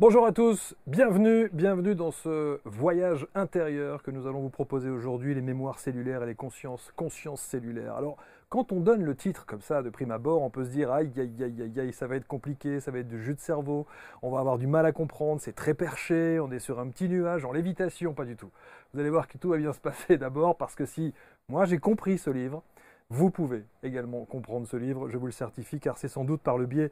Bonjour à tous, bienvenue, bienvenue dans ce voyage intérieur que nous allons vous proposer aujourd'hui, les mémoires cellulaires et les consciences, consciences cellulaires. Alors, quand on donne le titre comme ça de prime abord, on peut se dire aïe aïe aïe aïe aïe, ça va être compliqué, ça va être du jus de cerveau, on va avoir du mal à comprendre, c'est très perché, on est sur un petit nuage en lévitation, pas du tout. Vous allez voir que tout va bien se passer d'abord parce que si moi j'ai compris ce livre, vous pouvez également comprendre ce livre, je vous le certifie, car c'est sans doute par le biais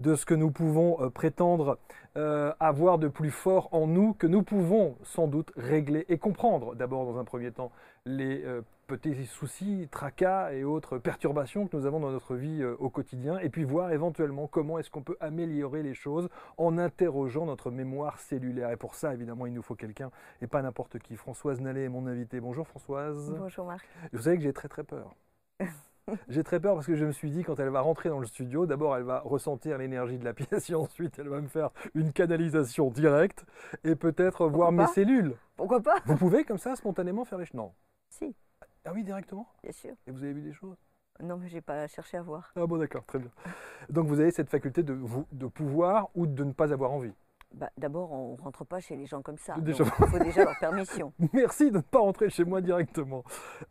de ce que nous pouvons euh, prétendre euh, avoir de plus fort en nous que nous pouvons sans doute régler et comprendre. D'abord, dans un premier temps, les euh, petits soucis, tracas et autres perturbations que nous avons dans notre vie au quotidien, et puis voir éventuellement comment est-ce qu'on peut améliorer les choses en interrogeant notre mémoire cellulaire. Et pour ça, évidemment, il nous faut quelqu'un, et pas n'importe qui. Françoise Nallet est mon invitée. Bonjour Françoise. Bonjour Marc. Vous savez que j'ai très très peur. J'ai très peur parce que je me suis dit, quand elle va rentrer dans le studio, d'abord elle va ressentir l'énergie de la pièce et ensuite elle va me faire une canalisation directe et peut-être voir mes cellules. Pourquoi pas Vous pouvez comme ça spontanément faire les choses Non. Si. Ah oui, directement Bien sûr. Et vous avez vu des choses Non, mais j'ai pas cherché à voir. Ah bon, d'accord, très bien. Donc vous avez cette faculté de, vous, de pouvoir ou de ne pas avoir envie bah, D'abord, on ne rentre pas chez les gens comme ça. Déjà. il faut déjà leur permission. Merci de ne pas rentrer chez moi directement.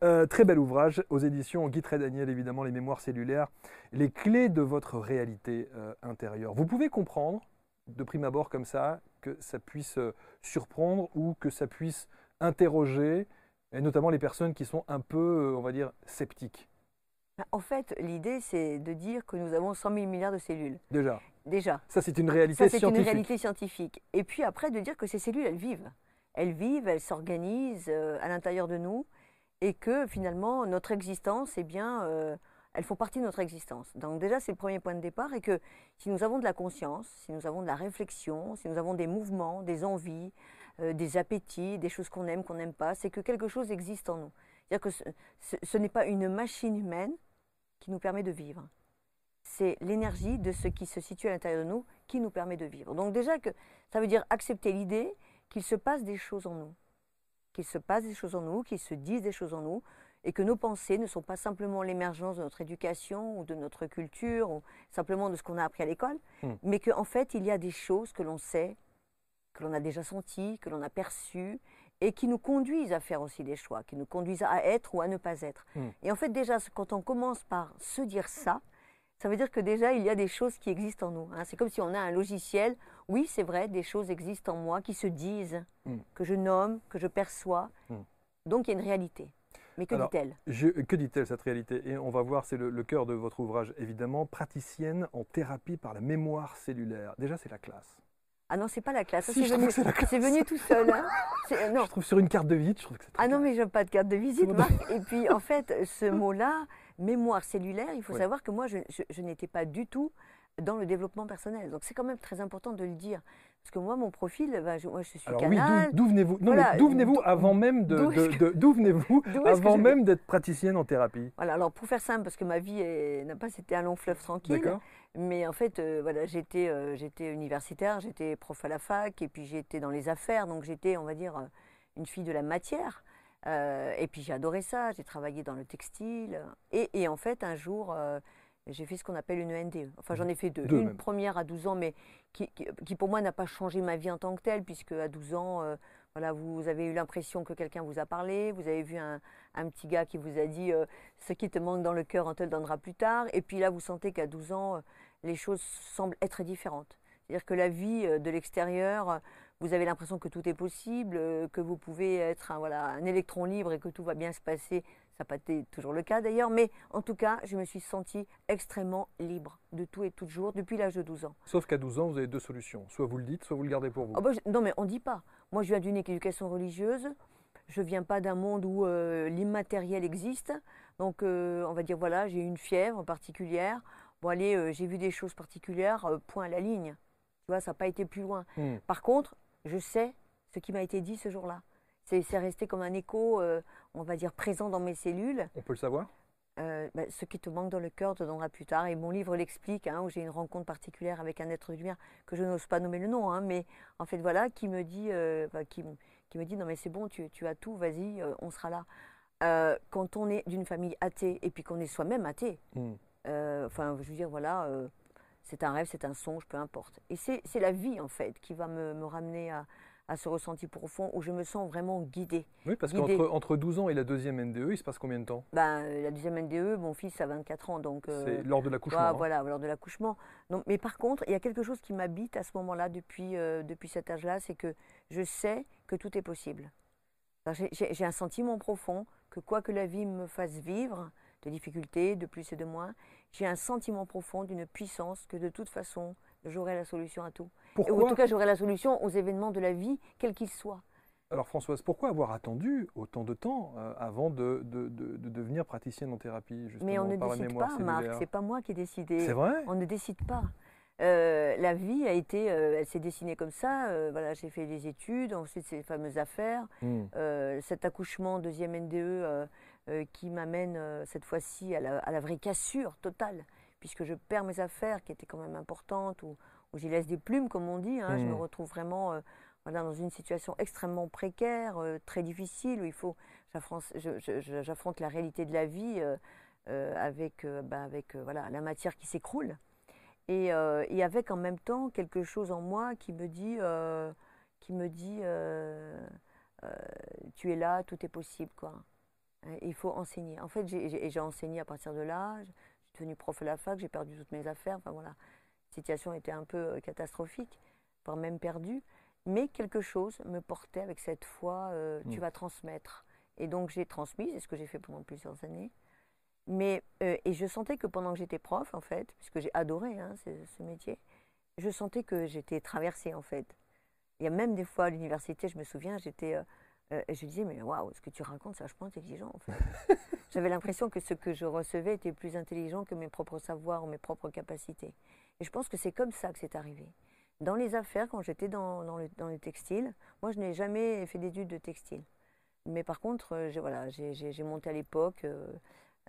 Euh, très bel ouvrage aux éditions Guy Daniel, évidemment, Les mémoires cellulaires, les clés de votre réalité euh, intérieure. Vous pouvez comprendre, de prime abord comme ça, que ça puisse euh, surprendre ou que ça puisse interroger, et notamment les personnes qui sont un peu, on va dire, sceptiques. Bah, en fait, l'idée, c'est de dire que nous avons 100 000 milliards de cellules. Déjà. Déjà. Ça, c'est une réalité Ça, c'est une réalité scientifique. Et puis après, de dire que ces cellules, elles vivent. Elles vivent, elles s'organisent euh, à l'intérieur de nous et que finalement, notre existence, eh bien, euh, elles font partie de notre existence. Donc déjà, c'est le premier point de départ et que si nous avons de la conscience, si nous avons de la réflexion, si nous avons des mouvements, des envies, euh, des appétits, des choses qu'on aime, qu'on n'aime pas, c'est que quelque chose existe en nous. C'est-à-dire que ce n'est pas une machine humaine qui nous permet de vivre c'est l'énergie de ce qui se situe à l'intérieur de nous qui nous permet de vivre. Donc déjà que ça veut dire accepter l'idée qu'il se passe des choses en nous, qu'il se passe des choses en nous, qu'il se disent des choses en nous, et que nos pensées ne sont pas simplement l'émergence de notre éducation ou de notre culture ou simplement de ce qu'on a appris à l'école, hmm. mais qu'en fait il y a des choses que l'on sait, que l'on a déjà senties, que l'on a perçues, et qui nous conduisent à faire aussi des choix, qui nous conduisent à être ou à ne pas être. Hmm. Et en fait déjà quand on commence par se dire ça, ça veut dire que déjà, il y a des choses qui existent en nous. Hein. C'est comme si on a un logiciel. Oui, c'est vrai, des choses existent en moi qui se disent, hmm. que je nomme, que je perçois. Hmm. Donc, il y a une réalité. Mais que dit-elle? Que dit-elle cette réalité? Et on va voir, c'est le, cœur de votre ouvrage, évidemment, praticienne en thérapie par la mémoire cellulaire. Déjà, c'est la classe. Ah non, c'est pas la classe. c'est venu, tout seul. Hein. Non. Je trouve sur une carte de visite, je trouve que c'est Ah non, mais je n'ai pas de carte de visite, Marc. Et puis, en fait, ce mot-là, mémoire cellulaire, il faut savoir que moi, je, n'étais pas du tout dans le développement personnel. Donc c'est quand même très important de le dire. Parce que moi, mon profil, bah, je, moi, je suis Alors oui, d'où venez-vous? D'où venez-vous avant même de, d'où venez-vous avant même d'être praticienne en thérapie? Voilà. Alors pour faire simple, parce que ma vie n'a pas été un long fleuve tranquille. Mais en fait, euh, voilà, j'étais, euh, j'étais universitaire, j'étais prof à la fac, et puis j'étais dans les affaires, donc j'étais, on va dire, euh, une fille de la matière. Euh, et puis j'ai adoré ça, j'ai travaillé dans le textile. Et, en fait, un jour, j'ai fait ce qu'on appelle une NDE. Enfin, j'en ai fait deux. une première à 12 ans, mais qui, pour moi n'a pas changé ma vie en tant que telle, puisque à 12 ans, voilà, vous avez eu l'impression que quelqu'un vous a parlé, vous avez vu un, petit gars qui vous a dit ce qui te manque dans le cœur, on te le donnera plus tard. Et puis là, vous sentez qu'à 12 ans, les choses semblent être différentes. C'est-à-dire que la vie de l'extérieur vous avez l'impression que tout est possible, euh, que vous pouvez être un, voilà, un électron libre et que tout va bien se passer. Ça n'a pas été toujours le cas d'ailleurs, mais en tout cas, je me suis sentie extrêmement libre de tout et toujours depuis l'âge de 12 ans. Sauf qu'à 12 ans, vous avez deux solutions. Soit vous le dites, soit vous le gardez pour vous. Ah bah, non, mais on ne dit pas. Moi, je viens d'une éducation religieuse. Je ne viens pas d'un monde où euh, l'immatériel existe. Donc, euh, on va dire, voilà, j'ai une fièvre particulière. Bon, allez, j'ai vu des choses particulières, point à la ligne. Tu vois, ça n'a pas été plus loin. Hmm. Par contre, je sais ce qui m'a été dit ce jour-là. C'est resté comme un écho, euh, on va dire, présent dans mes cellules. On peut le savoir? Euh, bah, ce qui te manque dans le cœur te donnera plus tard. Et mon livre l'explique, hein, où j'ai une rencontre particulière avec un être lumière que je n'ose pas nommer le nom, hein, mais en fait voilà, qui me dit, euh, bah, qui, me dit non mais c'est bon, tu, as tout, vas-y, on sera là. quand on est d'une famille athée et puis qu'on est soi-même athée, hmm. Enfin je veux dire voilà, c'est un rêve, c'est un songe, peu importe. Et c'est la vie, en fait, qui va me, me ramener à, à ce ressenti profond où je me sens vraiment guidée. Oui, parce qu'entre entre 12 ans et la deuxième NDE, il se passe combien de temps? Ben, La deuxième NDE, mon fils a 24 ans. donc. Euh, c'est lors de l'accouchement. Bah, Voilà, lors de l'accouchement. Mais par contre, il y a quelque chose qui m'habite à ce moment-là, depuis, euh, depuis cet âge-là, c'est que je sais que tout est possible. J'ai un sentiment profond que quoi que la vie me fasse vivre, de difficultés, de plus et de moins, j'ai un sentiment profond d'une puissance que de toute façon, j'aurai la solution à tout. Pourquoi Ou en tout cas, j'aurai la solution aux événements de la vie, quels qu'ils soient. Alors Françoise, pourquoi avoir attendu autant de temps euh, avant de, de, devenir praticienne en thérapie justement, Mais on ne décide pas, Marc, c'est pas moi qui ai décidé. C'est vrai On ne décide pas. Euh, la vie a été, euh, elle s'est dessinée comme ça. voilà, j'ai fait des études, ensuite ces fameuses affaires, hmm. cet accouchement deuxième NDE qui m'amène cette fois-ci à la, à la, vraie cassure totale, puisque je perds mes affaires qui étaient quand même importantes, où j'y laisse des plumes, comme on dit. Hein. Je me hmm. retrouve vraiment euh, voilà, dans une situation extrêmement précaire, euh, très difficile, où il faut, j'affronte la réalité de la vie euh, avec, bah, avec voilà, la matière qui s'écroule. Et, et, avec en même temps quelque chose en moi qui me dit, qui me dit tu es là, tout est possible. Quoi. Il faut enseigner. En fait, j'ai enseigné à partir de là. Je suis devenue prof à la fac, j'ai perdu toutes mes affaires. Enfin, voilà situation était un peu euh, catastrophique, voire même perdue, mais quelque chose me portait avec cette foi, euh, tu mm. vas transmettre. Et donc j'ai transmis, c'est ce que j'ai fait pendant plusieurs années. Mais, euh, et je sentais que pendant que j'étais prof, en fait, puisque j'ai adoré hein, ce, métier, je sentais que j'étais traversée, en fait. Il y a même des fois à l'université, je me souviens, j'étais, je disais, mais waouh, ce que tu racontes, c'est vachement intelligent, en fait. J'avais l'impression que ce que je recevais était plus intelligent que mes propres savoirs ou mes propres capacités. Et je pense que c'est comme ça que c'est arrivé. Dans les affaires, quand j'étais dans, dans, le, dans, textile, moi je n'ai jamais fait d'études de textile. Mais par contre, euh, j'ai voilà, monté à l'époque, euh,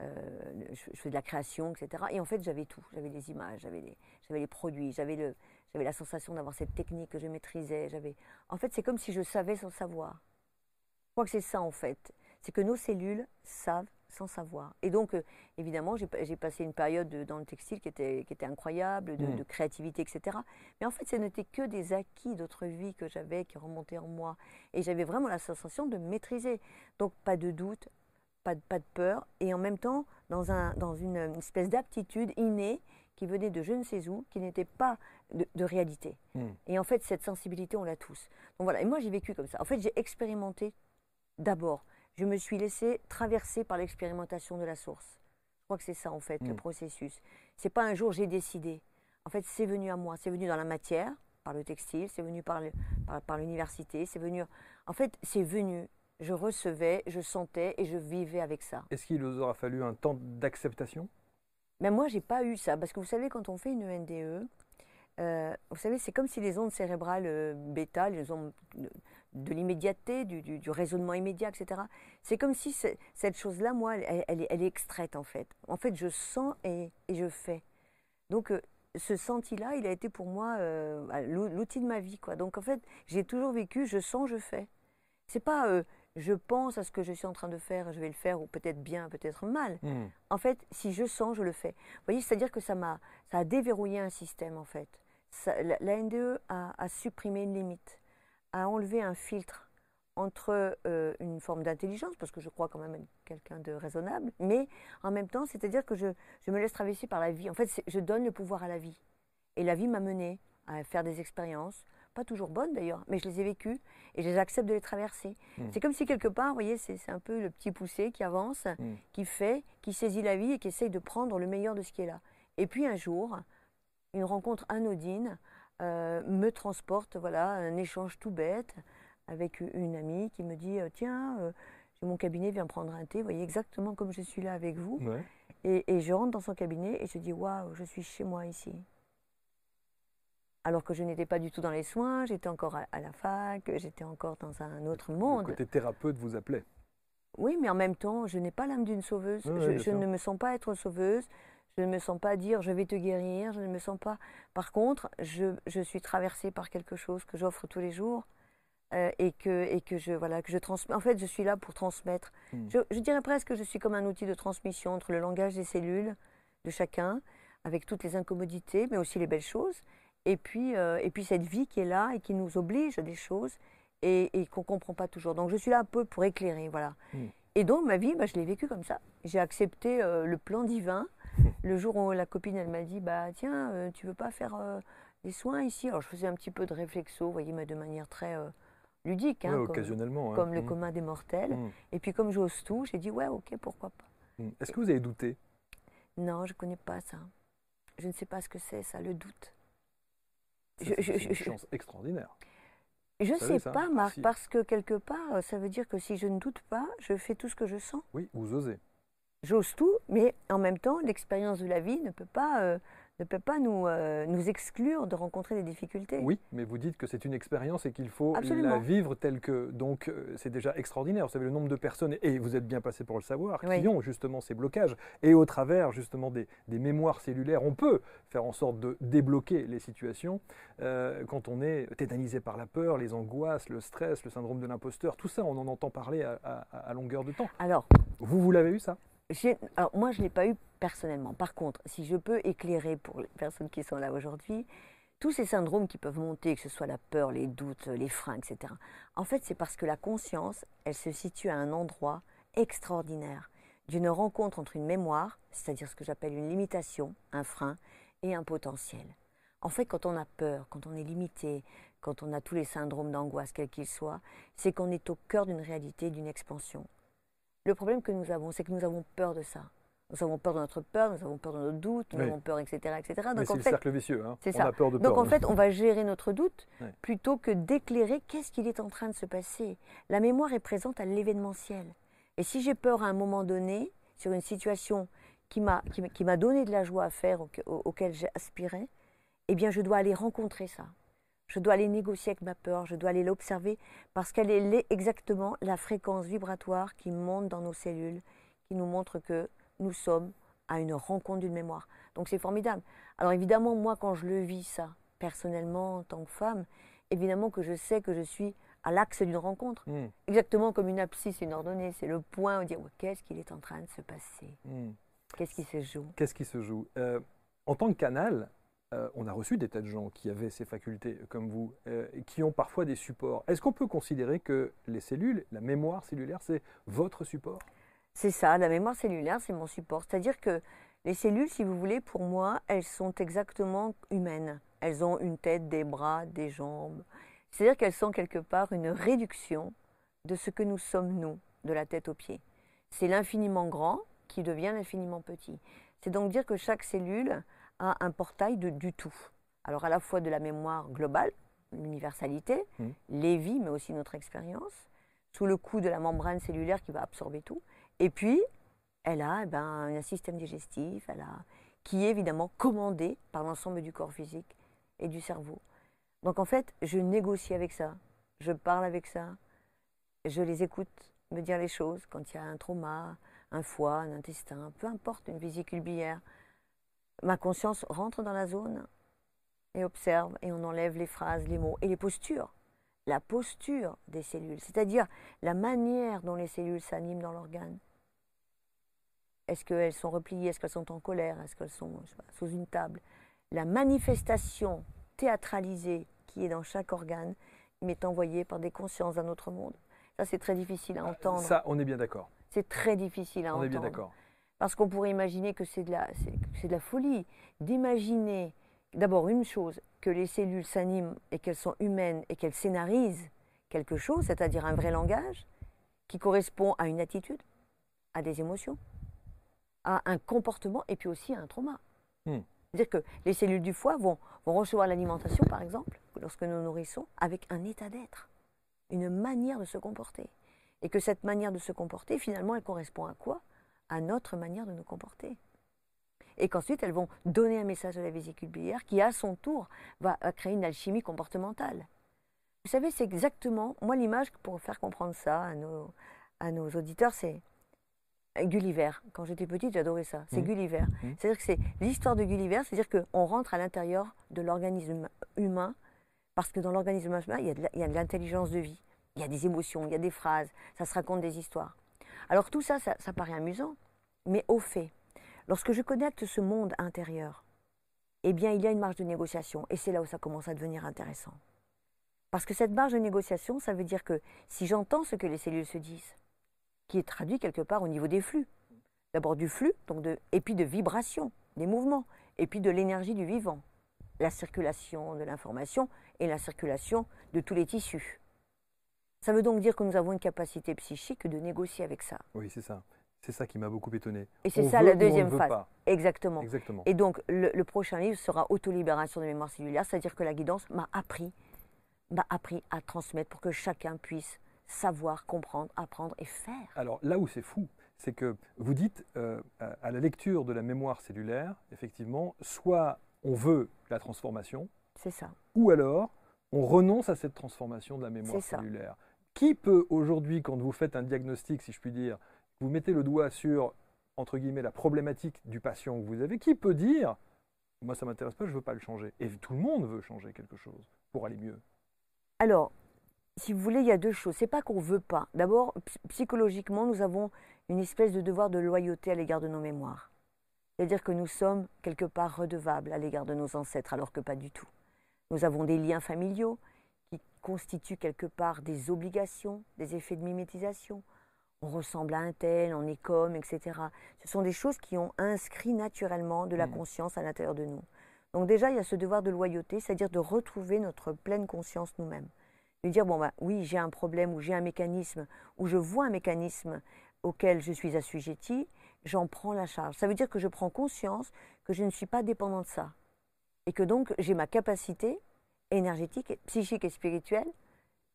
euh, je, fais de la création, etc. Et en fait, j'avais tout. J'avais les images, j'avais les, les produits, j'avais la sensation d'avoir cette technique que je maîtrisais. En fait, c'est comme si je savais sans savoir. Crois que c'est ça, en fait. C'est que nos cellules savent sans savoir. Et donc, euh, évidemment, j'ai passé une période dans le textile qui était, qui était incroyable, de, mm. créativité, etc. Mais en fait, ce n'était que des acquis d'autres vies que j'avais qui remontaient en moi. Et j'avais vraiment la sensation de maîtriser. Donc, pas de doute, pas de, pas de peur, et en même temps, dans, un, dans une, espèce d'aptitude innée qui venait de je ne sais où, qui n'était pas de, réalité. Mm. Et en fait, cette sensibilité, on l'a tous. Donc voilà, et moi, j'ai vécu comme ça. En fait, j'ai expérimenté d'abord je me suis laissée traverser par l'expérimentation de la source. Je crois que c'est ça en fait le mm. processus. C'est pas un jour j'ai décidé. En fait, c'est venu à moi, c'est venu dans la matière, par le textile, c'est venu par, l'université, c'est venu. En fait, c'est venu. Je recevais, je sentais et je vivais avec ça. Est-ce qu'il vous aura fallu un temps d'acceptation? Mais moi, j'ai pas eu ça parce que vous savez, quand on fait une NDE, euh, vous savez, c'est comme si les ondes cérébrales euh, bêta, les ondes de l'immédiateté, du, raisonnement immédiat, etc. C'est comme si cette chose-là, moi, elle, est, extraite en fait. En fait, je sens et, je fais. Donc, euh, ce senti-là, il a été pour moi euh, l'outil de ma vie. Quoi. Donc, en fait, j'ai toujours vécu, je sens, je fais. C'est pas euh, je pense à ce que je suis en train de faire, je vais le faire, ou peut-être bien, peut-être mal. Hmm. En fait, si je sens, je le fais. Vous voyez, c'est-à-dire que ça, m'a, ça a déverrouillé un système, en fait. la, NDE a supprimé une limite à enlever un filtre entre euh, une forme d'intelligence, parce que je crois quand même être quelqu'un de raisonnable, mais en même temps, c'est-à-dire que je, me laisse traverser par la vie. En fait, je donne le pouvoir à la vie. Et la vie m'a mené à faire des expériences, pas toujours bonnes d'ailleurs, mais je les ai vécues et je les accepte de les traverser. Hmm. C'est comme si quelque part, vous voyez, c'est un peu le petit poussé qui avance, hmm. qui fait, qui saisit la vie et qui essaye de prendre le meilleur de ce qui est là. Et puis un jour, une rencontre anodine euh, me transporte, voilà, un échange tout bête avec une amie qui me dit euh, Tiens, euh, j'ai mon cabinet, viens prendre un thé, vous voyez, exactement comme je suis là avec vous. Et, je rentre dans son cabinet et je dis Waouh, je suis chez moi ici. Alors que je n'étais pas du tout dans les soins, j'étais encore à, la fac, j'étais encore dans un autre monde. Le côté thérapeute vous appelait Oui, mais en même temps, je n'ai pas l'âme d'une sauveuse. je ne me sens pas être sauveuse. Je ne me sens pas dire je vais te guérir, je ne me sens pas. Par contre, je, je suis traversée par quelque chose que j'offre tous les jours euh, et que et que je voilà que je transmets. En fait, je suis là pour transmettre. Hmm. Je, dirais presque que je suis comme un outil de transmission entre le langage des cellules de chacun, avec toutes les incommodités, mais aussi les belles choses. Et puis, euh, et puis cette vie qui est là et qui nous oblige à des choses et, qu'on ne comprend pas toujours. Donc je suis là un peu pour éclairer, voilà. Hmm. Et donc ma vie, bah, je l'ai vécue comme ça. J'ai accepté euh, le plan divin. Le jour où la copine, elle m'a dit, bah tiens, euh, tu veux pas faire des soins ici? Alors je faisais un petit peu de réflexo, vous voyez, mais de manière très ludique, hein, occasionnellement, hein. comme, le hmm. commun des mortels. Hmm. Et puis comme j'ose tout, j'ai dit, ouais, ok, pourquoi pas. Est-ce que vous avez douté? Non, je ne connais pas ça. Je ne sais pas ce que c'est, ça, le doute. C'est une chance extraordinaire. Je ne sais pas, Marc, parce que quelque part, ça veut dire que si je ne doute pas, je fais tout ce que je sens. Oui, vous osez. J'ose tout, mais en même temps, l'expérience de la vie ne peut pas euh, ne peut pas nous, euh, nous exclure de rencontrer des difficultés. Oui, mais vous dites que c'est une expérience et qu'il faut la vivre telle que. Donc, euh, c'est déjà extraordinaire. Vous savez, le nombre de personnes, et vous êtes bien passé pour le savoir, qui ont justement ces blocages. Et au travers, justement, des, mémoires cellulaires, on peut faire en sorte de débloquer les situations. Euh, quand on est tétanisé par la peur, les angoisses, le stress, le syndrome de l'imposteur, tout ça, on en entend parler à, à longueur de temps. Alors. Vous, vous l'avez eu, ça? Alors moi, je ne l'ai pas eu personnellement. Par contre, si je peux éclairer pour les personnes qui sont là aujourd'hui, tous ces syndromes qui peuvent monter, que ce soit la peur, les doutes, les freins, etc., en fait, c'est parce que la conscience, elle se situe à un endroit extraordinaire d'une rencontre entre une mémoire, c'est-à-dire ce que j'appelle une limitation, un frein, et un potentiel. En fait, quand on a peur, quand on est limité, quand on a tous les syndromes d'angoisse, quels qu'ils soient, c'est qu'on est au cœur d'une réalité, d'une expansion. Le problème que nous avons, c'est que nous avons peur de ça. Nous avons peur de notre peur, nous avons peur de nos doutes, nous avons peur, etc. etc. Donc, c'est le cercle vicieux. Hein. C'est ça. Donc en fait, on va gérer notre doute plutôt que d'éclairer qu'est-ce qu'il est en train de se passer. La mémoire est présente à l'événementiel. Et si j'ai peur à un moment donné, sur une situation qui m'a qui, m'a donné de la joie à faire, auquel j'ai aspiré, eh bien je dois aller rencontrer ça. Je dois aller négocier avec ma peur, je dois aller l'observer parce qu'elle est exactement la fréquence vibratoire qui monte dans nos cellules, qui nous montre que nous sommes à une rencontre d'une mémoire. Donc c'est formidable. Alors évidemment, moi, quand je le vis ça, personnellement, en tant que femme, évidemment que je sais que je suis à l'axe d'une rencontre. Hmm. Exactement comme une abscisse, une ordonnée. C'est le point où dire qu'est-ce qu'il est en train de se passer? Hmm. Qu'est-ce qui se joue? Qu'est-ce qui se joue? Euh, En tant que canal, euh, on a reçu des tas de gens qui avaient ces facultés comme vous, euh, qui ont parfois des supports. Est-ce qu'on peut considérer que les cellules, la mémoire cellulaire, c'est votre support? C'est ça, la mémoire cellulaire, c'est mon support. C'est-à-dire que les cellules, si vous voulez, pour moi, elles sont exactement humaines. Elles ont une tête, des bras, des jambes. C'est-à-dire qu'elles sont quelque part une réduction de ce que nous sommes, nous, de la tête aux pieds. C'est l'infiniment grand qui devient l'infiniment petit. C'est donc dire que chaque cellule un portail de, du tout. Alors à la fois de la mémoire globale, l'universalité, mmh. les vies, mais aussi notre expérience, sous le coup de la membrane cellulaire qui va absorber tout. Et puis, elle a eh ben, un système digestif, elle a, qui est évidemment commandé par l'ensemble du corps physique et du cerveau. Donc en fait, je négocie avec ça, je parle avec ça, je les écoute me dire les choses quand il y a un trauma, un foie, un intestin, peu importe, une vésicule biliaire ma conscience rentre dans la zone et observe et on enlève les phrases, les mots et les postures. La posture des cellules, c'est-à-dire la manière dont les cellules s'animent dans l'organe. Est-ce qu'elles sont repliées? Est-ce qu'elles sont en colère? Est-ce qu'elles sont sous une table? La manifestation théâtralisée qui est dans chaque organe m'est envoyée par des consciences d'un autre monde. Ça, c'est très difficile à ah, entendre. Ça, on est bien d'accord. C'est très difficile à entendre. On est bien d'accord. Parce qu'on pourrait imaginer que c'est de, la, de la folie d'imaginer d'abord une chose, que les cellules s'animent et qu'elles sont humaines et qu'elles scénarisent quelque chose, c'est-à-dire un vrai langage qui correspond à une attitude, à des émotions, à un comportement et puis aussi à un trauma. Hmm. C'est-à-dire que les cellules du foie vont, vont recevoir l'alimentation, par exemple, lorsque nous nourrissons, avec un état d'être, une manière de se comporter. Et que cette manière de se comporter, finalement, elle correspond à quoi? À notre manière de nous comporter. Et qu'ensuite, elles vont donner un message à la vésicule biliaire qui, à son tour, va créer une alchimie comportementale. Vous savez, c'est exactement, moi, l'image pour faire comprendre ça à nos, à nos auditeurs, c'est Gulliver. Quand j'étais petite, j'adorais ça. C'est mmh. Gulliver. Mmh. C'est-à-dire que c'est l'histoire de Gulliver, c'est-à-dire qu'on rentre à l'intérieur de l'organisme humain, parce que dans l'organisme humain, il y a de l'intelligence de vie, il y a des émotions, il y a des phrases, ça se raconte des histoires. Alors tout ça, ça, paraît amusant, mais au fait, lorsque je connecte ce monde intérieur eh bien, il y a une marge de négociation. Et c'est là où ça commence à devenir intéressant. Parce que cette marge de négociation, ça veut dire que si j'entends ce que les cellules se disent, qui est traduit quelque part au niveau des flux, d'abord du flux, donc de, et puis de vibration, des mouvements, et puis de l'énergie du vivant, la circulation de l'information et la circulation de tous les tissus. Ça veut donc dire que nous avons une capacité psychique de négocier avec ça. Oui, c'est ça. C'est ça qui m'a beaucoup étonné. Et c'est ça veut la deuxième phase. pas. Exactement. Exactement. Et donc, le, le prochain livre sera Autolibération de mémoire cellulaire, c'est-à-dire que la guidance m'a appris, m'a appris à transmettre pour que chacun puisse savoir, comprendre, apprendre et faire. Alors là où c'est fou, c'est que vous dites euh, à la lecture de la mémoire cellulaire, effectivement, soit on veut la transformation, C'est ça. ou alors on renonce à cette transformation de la mémoire C'est ça. Qui peut aujourd'hui, quand vous faites un diagnostic, si je puis dire, vous mettez le doigt sur, entre guillemets, la problématique du patient que vous avez, qui peut dire, moi ça m'intéresse pas, je veux pas le changer Et tout le monde veut changer quelque chose pour aller mieux. Alors, si vous voulez, il y a deux choses. C'est pas qu'on veut pas. D'abord, ps- psychologiquement, nous avons une espèce de devoir de loyauté à l'égard de nos mémoires. C'est-à-dire que nous sommes quelque part redevables à l'égard de nos ancêtres, alors que pas du tout. Nous avons des liens familiaux constituent quelque part des obligations, des effets de mimétisation. On ressemble à un tel, on est comme, etc. Ce sont des choses qui ont inscrit naturellement de la Mhm. conscience à l'intérieur de nous. Donc déjà, il y a ce devoir de loyauté, c'est-à-dire de retrouver notre pleine conscience nous-mêmes. De dire, bon, bah, oui, j'ai un problème ou j'ai un mécanisme, ou je vois un mécanisme auquel je suis assujetti, j'en prends la charge. Ça veut dire que je prends conscience que je ne suis pas dépendant de ça. Et que donc, j'ai ma capacité énergétique, psychique et spirituelle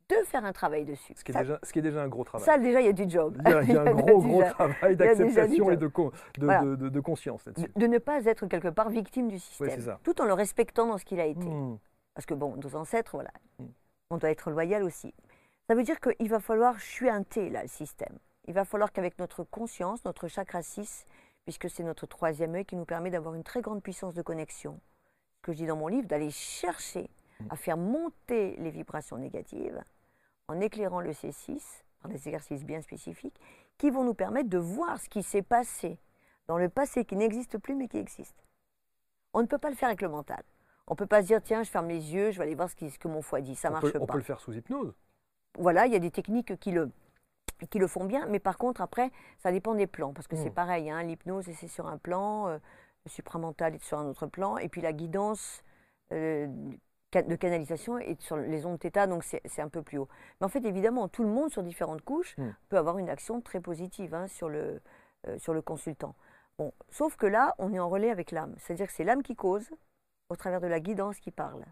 de faire un travail dessus. Ce qui est, ça, déjà, ce qui est déjà un gros travail. ça, déjà, il y a du job. il y a, il y a un gros, gros déjà- travail d'acceptation et de, de, Voilà. de- de- de conscience de, là-dessus. de ne pas être quelque part victime du système, tout en le respectant dans ce qu'il a été. Hmm. Parce que bon, nos ancêtres, voilà, Mm. on doit être loyal aussi. Ça veut dire qu'il va falloir chuinter là le système. Il va falloir qu'avec notre conscience, notre chakra 6, puisque c'est notre troisième œil qui nous permet d'avoir une très grande puissance de connexion, ce que je dis dans mon livre, d'aller chercher. À faire monter les vibrations négatives en éclairant le C6 par des exercices bien spécifiques qui vont nous permettre de voir ce qui s'est passé dans le passé qui n'existe plus mais qui existe. On ne peut pas le faire avec le mental. On ne peut pas se dire, tiens, je ferme les yeux, je vais aller voir ce, qui- ce que mon foie dit. Ça on, marche peut, on pas. peut le faire sous hypnose. Voilà, il y a des techniques qui le, qui le font bien, mais par contre, après, ça dépend des plans. Parce que c'est Mm. pareil, hein, l'hypnose, c'est sur un plan, euh, le supramental est sur un autre plan, et puis la guidance euh, de canalisation est sur les ondes θ, donc c'est un peu plus haut. Mais en fait, évidemment, tout le monde, sur différentes couches, Mm. peut avoir une action très positive hein, sur, le, euh, sur le consultant. Bon, sauf que là, on est en relais avec l'âme. C'est-à-dire que c'est l'âme qui cause, au travers de la guidance qui parle,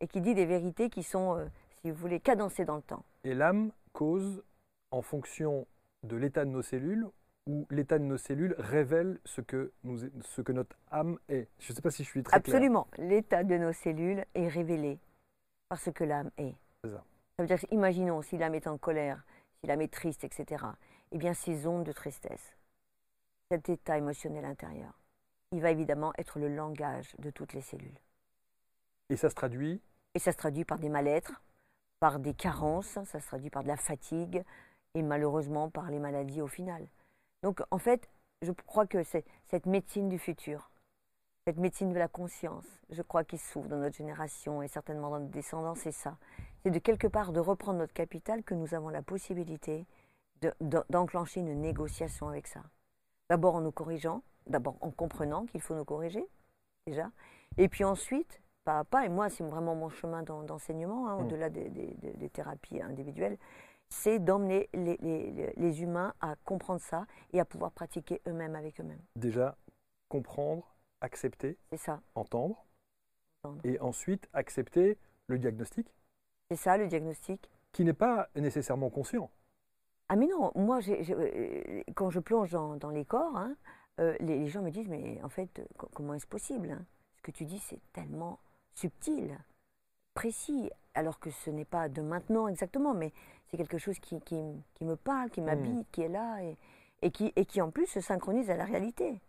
et qui dit des vérités qui sont, euh, si vous voulez, cadencées dans le temps. Et l'âme cause en fonction de l'état de nos cellules ou l'état de nos cellules révèle ce que, nous, ce que notre âme est. Je ne sais pas si je suis très. Absolument. L'état de nos cellules est révélé par ce que l'âme est. C'est ça. Ça veut dire, que, imaginons, si l'âme est en colère, si l'âme est triste, etc., eh bien, ces ondes de tristesse, cet état émotionnel intérieur, il va évidemment être le langage de toutes les cellules. Et ça se traduit? Et ça se traduit par des mal-être, par des carences, ça se traduit par de la fatigue et malheureusement par les maladies au final. Donc en fait, je crois que c'est cette médecine du futur, cette médecine de la conscience, je crois qu'il s'ouvre dans notre génération et certainement dans notre descendance, c'est ça. C'est de quelque part de reprendre notre capital que nous avons la possibilité de- de- d'enclencher une négociation avec ça. D'abord en nous corrigeant, d'abord en comprenant qu'il faut nous corriger, déjà, et puis ensuite, pas à pas, et moi c'est vraiment mon chemin d'en- d'enseignement, hein, Mm. au-delà des, des- des- des thérapies individuelles, c'est d'emmener les, les- les- les humains à comprendre ça et à pouvoir pratiquer eux-mêmes avec eux-mêmes. déjà comprendre, accepter, ça, entendre, Entendre. et ensuite accepter le diagnostic c'est ça le diagnostic. qui n'est pas nécessairement conscient. Ah mais non, moi euh, quand je plonge dans, dans les corps, hein, euh, les, les gens me disent mais en fait euh, co- comment est-ce possible hein? Ce que tu dis c'est tellement subtil, précis, alors que ce n'est pas de maintenant exactement, mais c'est quelque chose qui, qui m- qui me parle, qui m'habite, qui est là et, et qui, et qui en plus se synchronise à la réalité.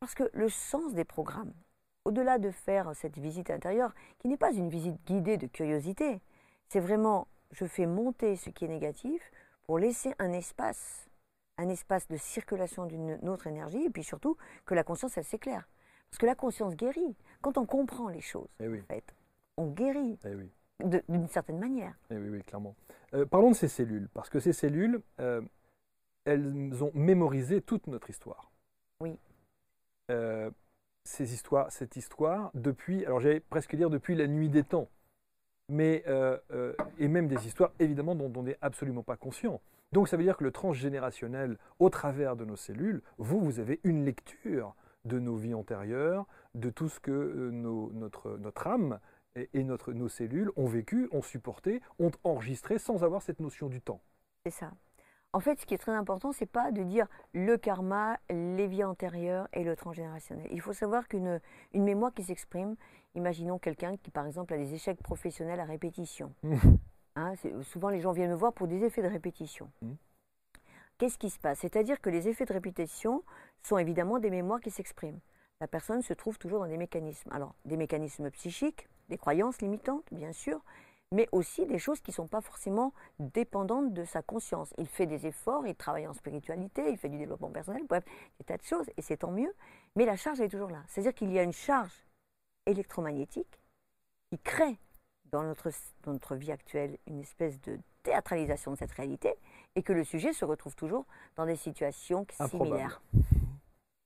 Parce que le sens des programmes, au-delà de faire cette visite intérieure, qui n'est pas une visite guidée de curiosité, c'est vraiment je fais monter ce qui est négatif pour laisser un espace, un espace de circulation d'une autre énergie, et puis surtout que la conscience, elle s'éclaire. Parce que la conscience guérit. Quand on comprend les choses, Eh oui, en fait, on guérit eh oui. D'une certaine manière. Eh oui, oui, clairement. Euh, parlons de ces cellules, parce que ces cellules, euh, elles ont mémorisé toute notre histoire. Oui. Euh, ces histoires, cette histoire, depuis, alors j'allais presque dire depuis la nuit des temps, mais, et même des histoires évidemment dont on n'est absolument pas conscient. Donc ça veut dire que le transgénérationnel, au travers de nos cellules, vous, vous avez une lecture de nos vies antérieures, de tout ce que nos- notre, notre âme et, et notre, nos cellules ont vécu, ont supporté, ont enregistré sans avoir cette notion du temps. C'est ça. En fait, ce qui est très important, c'est pas de dire le karma, les vies antérieures et le transgénérationnel. Il faut savoir qu'une une mémoire qui s'exprime, imaginons quelqu'un qui, par exemple, a des échecs professionnels à répétition. Hein, c'est- souvent, les gens viennent me voir pour des effets de répétition. Mhm. Qu'est-ce qui se passe? C'est-à-dire que les effets de répétition sont évidemment des mémoires qui s'expriment. La personne se trouve toujours dans des mécanismes. Alors, des mécanismes psychiques, des croyances limitantes, bien sûr, mais aussi des choses qui ne sont pas forcément dépendantes de sa conscience. Il fait des efforts, il travaille en spiritualité, il fait du développement personnel, bref, des tas de choses, et c'est tant mieux. Mais la charge est toujours là. C'est-à-dire qu'il y a une charge électromagnétique qui crée dans notre, dans notre vie actuelle une espèce de théâtralisation de cette réalité, et que le sujet se retrouve toujours dans des situations Improbable. similaires.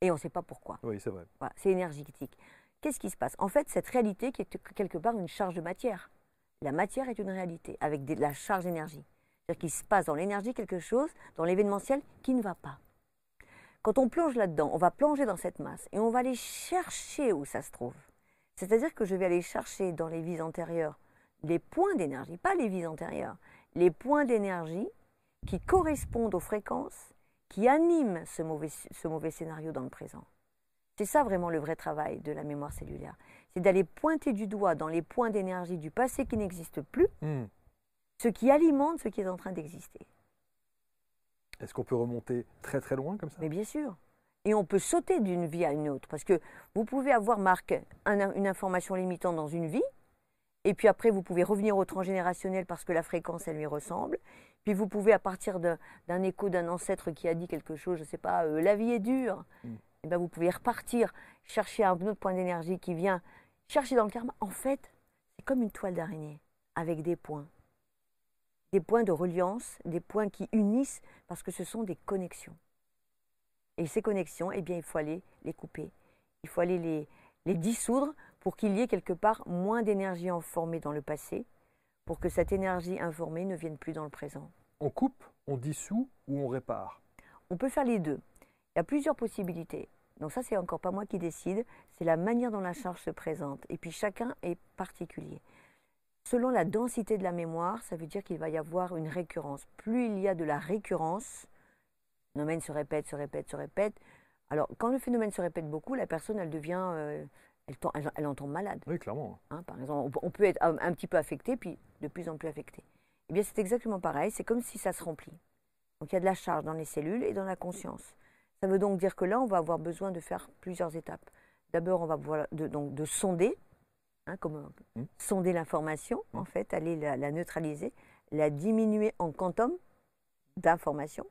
Et on ne sait pas pourquoi. Oui, c'est vrai. Voilà, c'est énergétique. Qu'est-ce qui se passe? En fait, cette réalité qui est quelque part une charge de matière. La matière est une réalité avec de la charge d'énergie. C'est-à-dire qu'il se passe dans l'énergie quelque chose, dans l'événementiel, qui ne va pas. Quand on plonge là-dedans, on va plonger dans cette masse et on va aller chercher où ça se trouve. C'est-à-dire que je vais aller chercher dans les vies antérieures les points d'énergie, pas les vies antérieures, les points d'énergie qui correspondent aux fréquences qui animent ce mauvais, ce mauvais scénario dans le présent. C'est ça vraiment le vrai travail de la mémoire cellulaire. C'est d'aller pointer du doigt dans les points d'énergie du passé qui n'existent plus, Hmm. ce qui alimente ce qui est en train d'exister. Est-ce qu'on peut remonter très très loin comme ça? Mais bien sûr. Et on peut sauter d'une vie à une autre. Parce que vous pouvez avoir, Marc, un- une information limitante dans une vie, et puis après, vous pouvez revenir au transgénérationnel parce que la fréquence, elle lui ressemble. Puis vous pouvez, à partir d'un écho d'un ancêtre qui a dit quelque chose, je ne sais pas, euh, la vie est dure, Mm. Et ben vous pouvez repartir, chercher un autre point d'énergie qui vient chercher dans le karma. En fait, c'est comme une toile d'araignée, avec des points. Des points de reliance, des points qui unissent, parce que ce sont des connexions. Et ces connexions, eh bien, il faut aller les couper. Il faut aller les, les dissoudre pour qu'il y ait quelque part moins d'énergie informée dans le passé, pour que cette énergie informée ne vienne plus dans le présent. On coupe, on dissout ou on répare? On peut faire les deux. Il y a plusieurs possibilités. Donc ça, c'est encore pas moi qui décide, c'est la manière dont la charge se présente. Et puis chacun est particulier. Selon la densité de la mémoire, ça veut dire qu'il va y avoir une récurrence. Plus il y a de la récurrence, le phénomène se répète, se répète, se répète. Alors quand le phénomène se répète beaucoup, la personne, elle devient, euh, elle, tom- elle- elle en tombe malade. Oui, clairement. Hein, par exemple, on peut- on peut être un, un petit peu affecté, puis de plus en plus affecté. Eh bien, c'est exactement pareil, c'est comme si ça se remplit. Donc, il y a de la charge dans les cellules et dans la conscience. Ça veut donc dire que là, on va avoir besoin de faire plusieurs étapes. D'abord, on va pouvoir de, donc, de sonder, hein, comme euh, Mm. sonder l'information, Mm. en fait, aller la, la neutraliser, la diminuer en quantum d'information.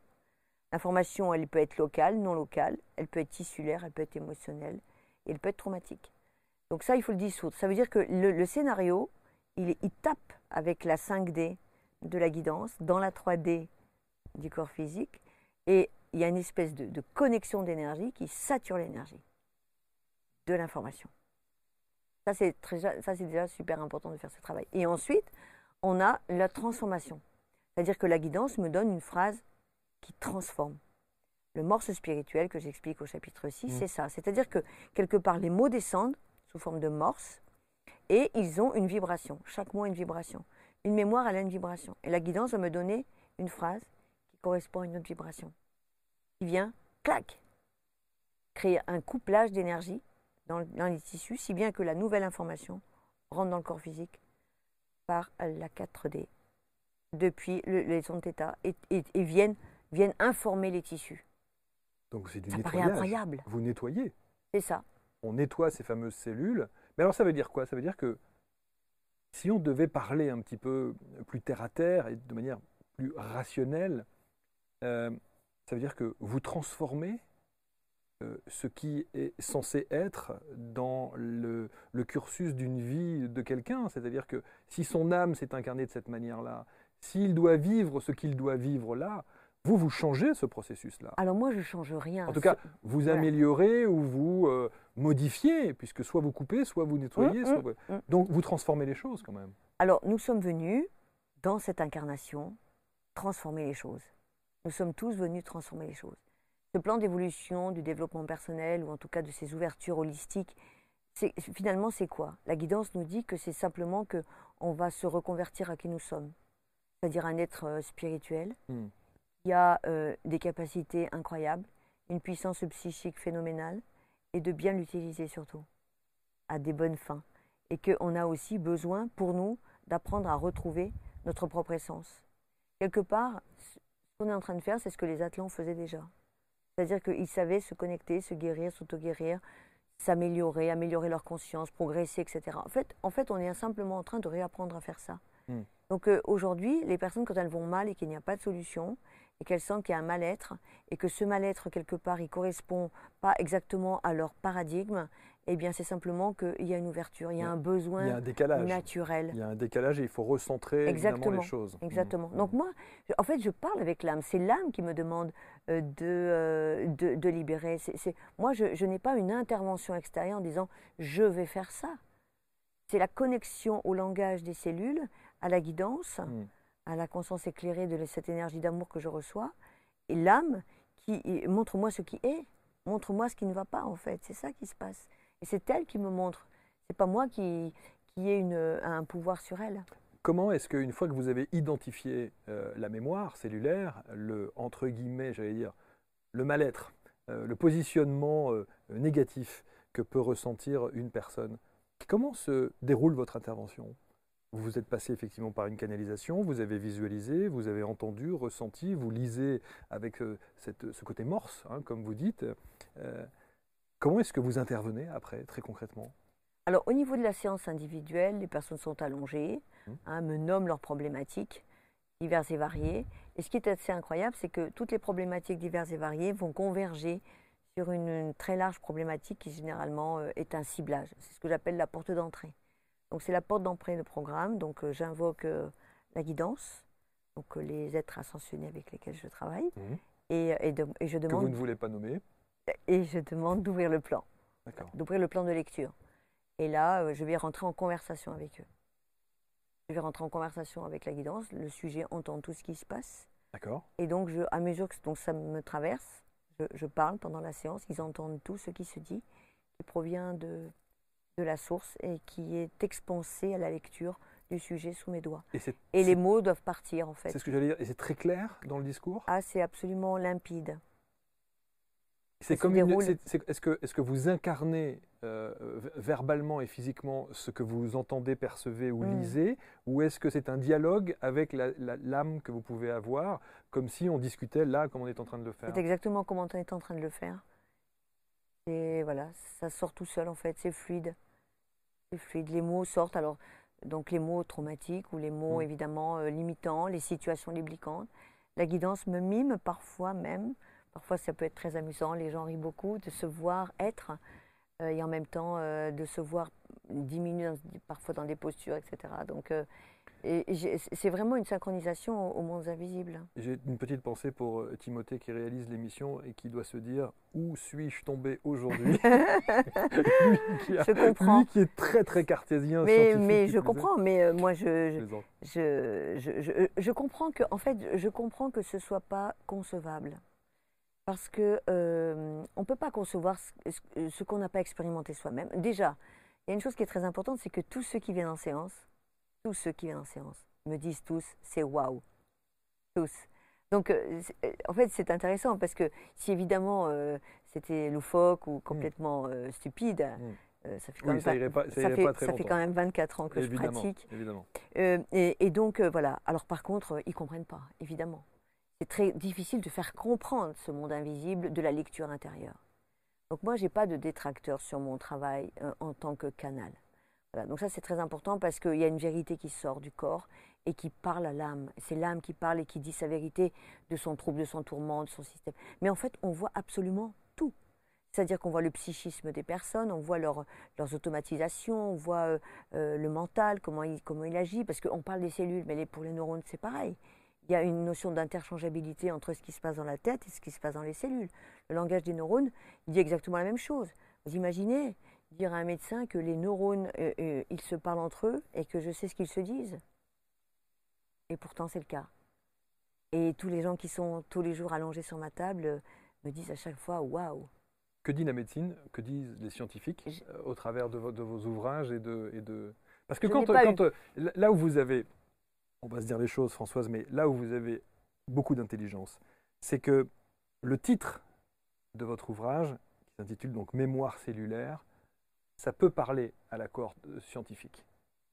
L'information, elle peut être locale, non locale, elle peut être tissulaire, elle peut être émotionnelle, et elle peut être traumatique. Donc ça, il faut le dissoudre. Ça veut dire que le, le scénario, il, il tape avec la 5D de la guidance, dans la 3D du corps physique, et il y a une espèce de, de connexion d'énergie qui sature l'énergie de l'information. Ça, c'est très- ça, c'est déjà super important de faire ce travail. Et ensuite, on a la transformation. C'est-à-dire que la guidance me donne une phrase qui transforme. Le morse spirituel que j'explique au chapitre 6, Mm. c'est ça. C'est-à-dire que quelque part, les mots descendent sous forme de morse et ils ont une vibration. Chaque mot a une vibration. Une mémoire, elle a une vibration. Et la guidance va me donner une phrase qui correspond à une autre vibration. Qui vient, clac, créer un couplage d'énergie dans, le- dans les tissus, si bien que la nouvelle information rentre dans le corps physique par la 4D depuis le- les ondes θ et, et- et viennent, viennent informer les tissus. Donc c'est du Ça nettoyage. incroyable. Vous nettoyez. C'est ça. On nettoie ces fameuses cellules. Mais alors ça veut dire quoi? Ça veut dire que si on devait parler un petit peu plus terre à terre et de manière plus rationnelle, euh, ça veut dire que vous transformez euh, ce qui est censé être dans le, le cursus d'une vie de quelqu'un. C'est-à-dire que si son âme s'est incarnée de cette manière-là, s'il doit vivre ce qu'il doit vivre là, vous, vous changez ce processus-là. Alors moi, je change rien. En tout cas, vous voilà. améliorez ou vous euh, modifiez, puisque soit vous coupez, soit vous nettoyez. Mm, soit mm, vous- mm. Donc vous transformez les choses quand même. Alors, nous sommes venus, dans cette incarnation, transformer les choses. Nous sommes tous venus transformer les choses. Ce plan d'évolution, du développement personnel, ou en tout cas de ces ouvertures holistiques, finalement, c'est quoi? La guidance nous dit que c'est simplement que on va se reconvertir à qui nous sommes, c'est-à-dire un être euh, spirituel Hmm. qui a euh, des capacités incroyables, une puissance psychique phénoménale, et de bien l'utiliser surtout, à des bonnes fins. Et qu'on a aussi besoin, pour nous, d'apprendre à retrouver notre propre essence. Quelque part, qu'on est en train de faire, c'est ce que les Atlants faisaient déjà. C'est-à-dire qu'ils savaient se connecter, se guérir, s'auto-guérir, s'améliorer, améliorer leur conscience, progresser, etc. En fait, en fait, on est simplement en train de réapprendre à faire ça. Mm. Donc euh, aujourd'hui, les personnes, quand elles vont mal et qu'il n'y a pas de solution, et qu'elles sentent qu'il y a un mal-être, et que ce mal-être, quelque part, il correspond pas exactement à leur paradigme, eh bien, c'est simplement qu'il y a une ouverture, il y a un Il y besoin a un décalage. naturel. Il y a un décalage et il faut recentrer Exactement, les choses. Hmm. Exactement. Hmm. Donc moi, je- en fait, je parle avec l'âme. C'est l'âme qui me demande euh, de, euh, de, de libérer. C'est- c'est- Moi, je, je n'ai pas une intervention extérieure en disant je vais faire ça. C'est la connexion au langage des cellules, à la guidance, Hmm. à la conscience éclairée de cette énergie d'amour que je reçois, et l'âme qui montre-moi ce qui est, montre-moi ce qui ne va pas en fait. C'est ça qui se passe. Et c'est elle qui me montre. C'est pas moi qui qui ai un pouvoir sur elle. Comment est-ce qu'une fois que vous avez identifié euh, la mémoire cellulaire, le entre guillemets, j'allais dire, le mal-être, euh, le positionnement euh, négatif que peut ressentir une personne, comment se déroule votre intervention? Vous vous êtes passé effectivement par une canalisation, vous avez visualisé, vous avez entendu, ressenti, vous lisez avec ce côté morse, hein, comme vous dites. Comment est-ce que vous intervenez après, très concrètement? Alors, au niveau de la séance individuelle, les personnes sont allongées, Mhm. hein, me nomment leurs problématiques diverses et variées. Et ce qui est assez incroyable, c'est que toutes les problématiques diverses et variées vont converger sur une, une très large problématique qui généralement euh, est un ciblage. C'est ce que j'appelle la porte d'entrée. Donc, c'est la porte d'entrée de programme. Donc, euh, j'invoque euh, la guidance, donc les êtres ascensionnés avec lesquels je travaille. Mhm. Et, et de- et je Que vous demande, ne voulez pas nommer et je demande d'ouvrir le plan d'ouvrir le plan de lecture. Et là, euh, je vais rentrer en conversation avec eux. Je vais rentrer en conversation avec la guidance, le sujet entend tout ce qui se passe. D'accord. Et donc, je, à mesure que donc, ça me traverse, je, je parle pendant la séance, ils entendent tout ce qui se dit, qui provient de, de la source et qui est expansé à la lecture du sujet sous mes doigts. Et Et les mots doivent partir, en fait. C'est ce que j'allais dire. Et c'est très clair dans le discours? Ah, c'est absolument limpide. C'est comme une- Est-ce que, vous incarnez euh, verbalement et physiquement ce que vous entendez, percevez ou Mm. lisez Ou est-ce que c'est un dialogue avec la- la- l'âme que vous pouvez avoir, comme si on discutait là, comme on est en train de le faire? C'est exactement comme on est en train de le faire. Et voilà, ça sort tout seul en fait, c'est fluide. C'est fluide. Les mots sortent, alors, donc les mots traumatiques ou les mots Mm. évidemment euh, limitants, les situations débliquantes. La guidance me mime parfois même, parfois ça peut être très amusant, les gens rient beaucoup de se voir être euh, et en même temps euh, de se voir diminuer parfois dans des postures, etc. Donc euh, et- et j'ai- c'est vraiment une synchronisation aux, aux mondes invisibles. J'ai une petite pensée pour Timothée qui réalise l'émission et qui doit se dire Où suis-je tombé aujourd'hui? Je comprends. Lui qui est très très cartésien. Mais, mais je comprends, mais moi je- je comprends que en fait je comprends que ce soit pas concevable parce que euh, on peut pas concevoir ce, qu'on n'a pas expérimenté soi-même. Déjà, il y a une chose qui est très importante, c'est que tous ceux qui viennent en séance, tous ceux qui viennent en séance me disent tous c'est waouh, tous. Donc euh, euh, en fait c'est intéressant parce que si évidemment euh, c'était loufoque ou complètement euh, stupide, euh, ça fait quand Oui, même ça pas- irait pas, ça ça irait fait, pas très ça fait longtemps. quand même 24 ans que je pratique. évidemment. Et, et donc, voilà. Alors, par contre, ils ne comprennent pas, évidemment. C'est très difficile de faire comprendre ce monde invisible de la lecture intérieure. Donc, moi, je n'ai pas de détracteur sur mon travail euh, en tant que canal. Donc, ça, c'est très important parce qu'il y a une vérité qui sort du corps et qui parle à l'âme. C'est l'âme qui parle et qui dit sa vérité de son trouble, de son tourment, de son système. Mais en fait, on voit absolument tout. C'est-à-dire qu'on voit le psychisme des personnes, on voit leur- leurs automatisations, on voit euh, euh, le mental, comment il, comment il agit, parce qu'on parle des cellules, mais pour les neurones, c'est pareil. Il y a une notion d'interchangeabilité entre ce qui se passe dans la tête et ce qui se passe dans les cellules. Le langage des neurones dit exactement la même chose. Vous imaginez dire à un médecin que les neurones, euh, euh, ils se parlent entre eux et que je sais ce qu'ils se disent Et pourtant, c'est le cas. Et tous les gens qui sont tous les jours allongés sur ma table euh, me disent à chaque fois Waouh Que dit la médecine? Que disent les scientifiques Je- au travers de, vo- de vos ouvrages et de, et de... Parce que Je quand, quand, là où vous avez, on va se dire les choses Françoise, mais là où vous avez beaucoup d'intelligence, c'est que le titre de votre ouvrage, qui s'intitule donc Mémoire cellulaire, ça peut parler à la cohorte euh, scientifique.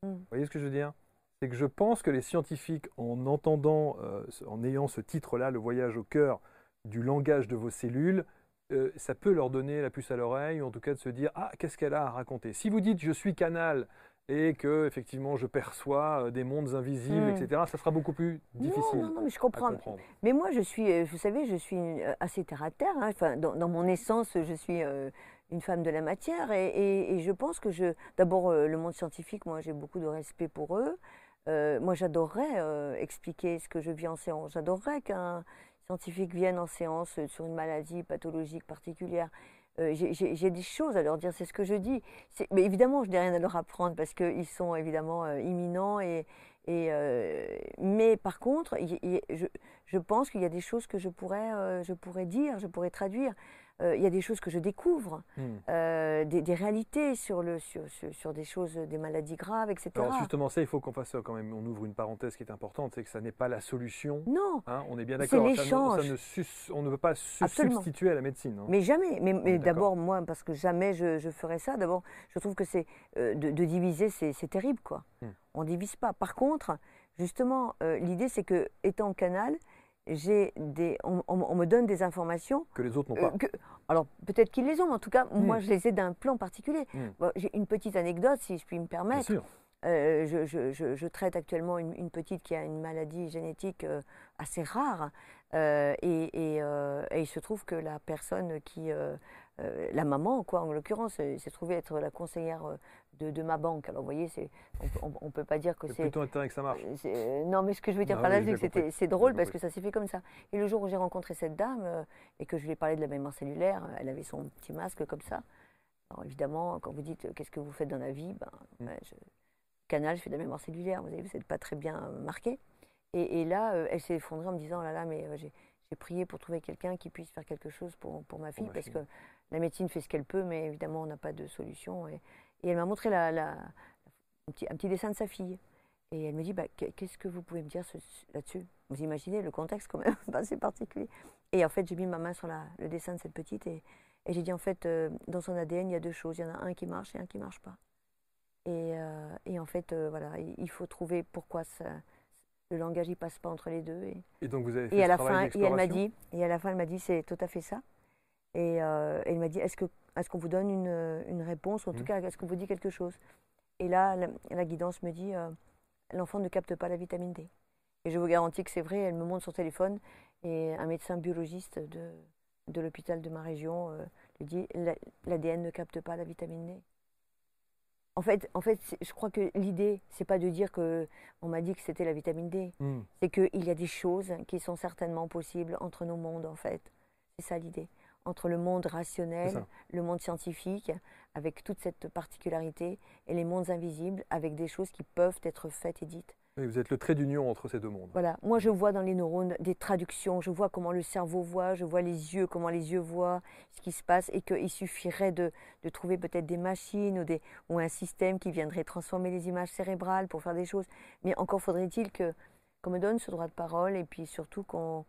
Mm. Vous voyez ce que je veux dire? C'est que je pense que les scientifiques, en entendant, euh, en ayant ce titre-là, Le voyage au cœur du langage de vos cellules, euh, ça peut leur donner la puce à l'oreille, ou en tout cas de se dire Ah, qu'est-ce qu'elle a à raconter? Si vous dites Je suis canal et que effectivement je perçois euh, des mondes invisibles, Mm. etc., ça sera beaucoup plus difficile Non, non, non, mais je comprends. Mais moi, je suis, euh, vous savez, je suis euh, assez terre à terre. hein. Enfin, dans, dans mon essence, je suis euh, une femme de la matière. Et, et- et je pense que je. D'abord, euh, le monde scientifique, moi, j'ai beaucoup de respect pour eux. Euh, moi, j'adorerais expliquer ce que je vis en séance. J'adorerais qu'un scientifique vienne en séance sur une maladie pathologique particulière. Euh, j'ai- des choses à leur dire, c'est ce que je dis. Mais évidemment, je n'ai rien à leur apprendre parce qu'ils sont évidemment euh, imminents. Et, euh, mais par contre, je, je pense qu'il y a des choses que je pourrais, je pourrais dire, je pourrais traduire. Euh, il y a des choses que je découvre, Hmm. euh, des, des réalités sur, le, sur, sur, sur des choses, des maladies graves, etc. Alors justement, ça, il faut qu'on fasse ça quand même. On ouvre une parenthèse qui est importante, c'est que ça n'est pas la solution. non, hein, on est bien C'est d'accord. Ça ne- l'échange. ne on ne peut pas se substituer à la médecine. hein. mais jamais. Mais, d'abord, moi, parce que jamais je, je ferais ça, d'abord, je trouve que c'est euh, de, de diviser, c'est c'est terrible, quoi. Hmm. On divise pas. Par contre, justement, euh, l'idée, c'est que, étant canal, j'ai des, on- on- on me donne des informations Que les autres n'ont Euh, pas. que- alors peut-être qu'ils les ont, mais en tout cas, moi Mm. je les ai d'un plan particulier. Mm. Bon, J'ai une petite anecdote, si je puis me Bien permettre. sûr. Euh, je, je- je- je traite actuellement une, une petite qui a une maladie génétique euh, assez rare. Euh, et, et, euh, et il se trouve que la personne qui. euh, la maman, quoi, en l'occurrence, s'est trouvée être la conseillère de, de ma banque. Alors vous voyez, on ne peut pas dire que C'est c'est. plutôt intérêt que ça marche. Non, mais ce que je veux dire Non, par là, c'est que c'est drôle parce que ça s'est fait comme ça. Et le jour où j'ai rencontré cette dame et que je lui ai parlé de la mémoire cellulaire, elle avait son petit masque comme ça. Alors évidemment, quand vous dites qu'est-ce que vous faites dans la vie, ben, Mm. je- Canal, je fais de la mémoire cellulaire. Vous avez vu, vous n'êtes pas très bien marqué. Et, et là, euh, elle s'est effondrée en me disant, oh là là, mais euh, j'ai prié pour trouver quelqu'un qui puisse faire quelque chose pour, pour ma fille, ma parce fille. que la médecine fait ce qu'elle peut, mais évidemment, on n'a pas de solution. Et, et elle m'a montré la, la- un, petit, un petit dessin de sa fille. Et elle me dit, bah, qu'est- qu'est-ce que vous pouvez me dire là-dessus? Vous imaginez le contexte quand même, assez particulier. Et en fait, j'ai mis ma main sur la- le dessin de cette petite et, et j'ai dit, en fait, euh, dans son ADN, il y a deux choses. Il y en a un qui marche et un qui ne marche pas. Et, euh, et en fait, euh, voilà, il il faut trouver pourquoi ça, le langage ne passe pas entre les deux. Et, Et donc vous avez fait et à la fin, et elle m'a dit, et à la fin, elle m'a dit, c'est tout à fait ça. Et euh, elle m'a dit, est-ce que, est-ce qu'on vous donne une, une réponse, ou en tout Mhm. cas, est-ce qu'on vous dit quelque chose? Et là, la, la guidance me dit, euh, l'enfant ne capte pas la vitamine D. Et je vous garantis que c'est vrai. Elle me montre son téléphone et un médecin biologiste de, de l'hôpital de ma région euh, lui dit, La- l'ADN ne capte pas la vitamine D. En fait, en fait, je crois que l'idée, c'est pas de dire que on m'a dit que c'était la vitamine D Hmm. c'est qu'il y a des choses qui sont certainement possibles entre nos mondes, en fait. C'est ça l'idée. Entre le monde rationnel, le monde scientifique, avec toute cette particularité, et les mondes invisibles, avec des choses qui peuvent être faites et dites. Vous êtes le trait d'union entre ces deux mondes. Voilà, moi je vois dans les neurones des traductions, je vois comment le cerveau voit, je vois les yeux, comment les yeux voient ce qui se passe, et qu'il suffirait de, de trouver peut-être des machines ou, des, ou un système qui viendrait transformer les images cérébrales pour faire des choses. Mais encore faudrait-il que qu'on me donne ce droit de parole, et puis surtout qu'on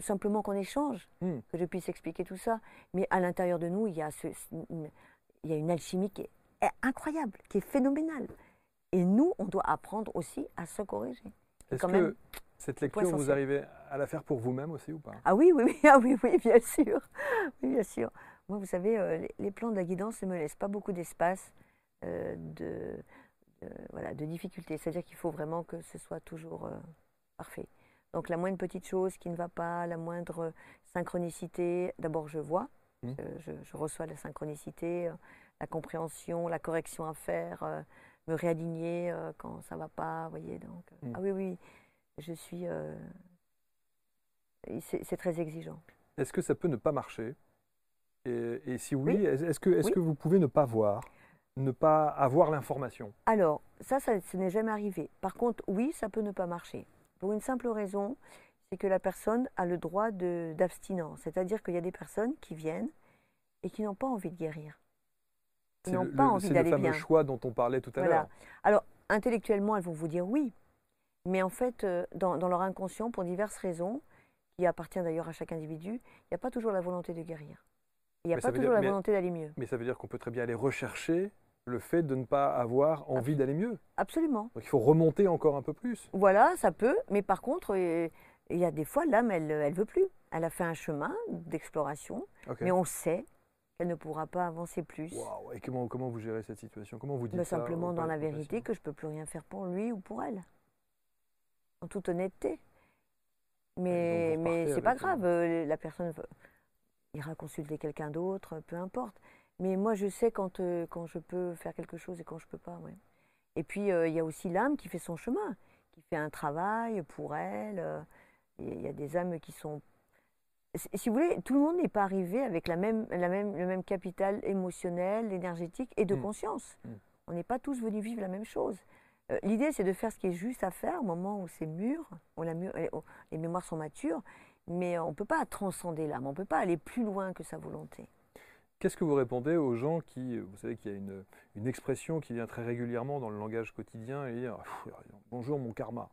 simplement qu'on échange, Hmm. que je puisse expliquer tout ça. Mais à l'intérieur de nous, il y a, ce- une, il y a une alchimie qui est incroyable, qui est phénoménale. Et nous, on doit apprendre aussi à se corriger. Est-ce que même, cette lecture, vous arrivez à la faire pour vous-même aussi ou pas? Ah oui, oui, oui, ah oui, oui, bien sûr. Oui, bien sûr. Moi, vous savez, euh, les, les plans de la guidance ne me laissent pas beaucoup d'espace euh, de, de- voilà, de difficulté. C'est-à-dire qu'il faut vraiment que ce soit toujours euh, parfait. Donc la moindre petite chose qui ne va pas, la moindre synchronicité, d'abord je vois, Mmh. Je, reçois la synchronicité, euh, la compréhension, la correction à faire, euh, me réaligner euh, quand ça va pas, vous voyez. Donc, euh, Mmh. ah oui, oui, je suis. euh, c'est très exigeant. Est-ce que ça peut ne pas marcher? Et, et si oui, Oui. est- est-ce que, est Oui. que vous pouvez ne pas voir, ne pas avoir l'information? Alors, ça, ça, ce n'est jamais arrivé. Par contre, oui, ça peut ne pas marcher. Pour une simple raison, c'est que la personne a le droit d'abstinence. C'est-à-dire qu'il y a des personnes qui viennent et qui n'ont pas envie de guérir. Ils C'est n'ont le, pas envie c'est le d'aller fameux bien. choix dont on parlait tout à Voilà. l'heure. Alors, intellectuellement, elles vont vous dire oui. Mais en fait, euh, dans, dans leur inconscient, pour diverses raisons, qui appartiennent d'ailleurs à chaque individu, il n'y a pas toujours la volonté de guérir. Il n'y a Mais pas toujours dire- la mais- volonté d'aller mieux. Mais ça veut dire qu'on peut très bien aller rechercher le fait de ne pas avoir envie d'aller mieux. Absolument. Donc il faut remonter encore un peu plus. Voilà, ça peut, mais par contre, euh, il y a des fois, l'âme, elle ne veut plus. Elle a fait un chemin d'exploration, mais on sait qu'elle ne pourra pas avancer plus. Et comment, comment vous gérez cette situation? Comment vous dites Mais ça simplement au- dans la vérité que je ne peux plus rien faire pour lui ou pour elle. En toute honnêteté. Mais, mais c'est pas euh, grave, euh, la personne ira consulter quelqu'un d'autre, peu importe. Mais moi, je sais quand, euh, quand je peux faire quelque chose et quand je peux pas. ouais. Et puis, euh, il y a aussi l'âme qui fait son chemin, qui fait un travail pour elle. euh, Il y a des âmes qui sont. Si vous voulez, tout le monde n'est pas arrivé avec la même, la même, le même capital émotionnel, énergétique et de Mm. conscience. Mm. On n'est pas tous venus vivre la même chose. Euh, L'idée, c'est de faire ce qui est juste à faire au moment où c'est mûr, où la mûr- les- mémoires sont matures, mais on ne peut pas transcender l'âme, on ne peut pas aller plus loin que sa volonté. Qu'est-ce que vous répondez aux gens qui, vous savez qu'il y a une, une expression qui vient très régulièrement dans le langage quotidien et dire Pff, bonjour mon karma.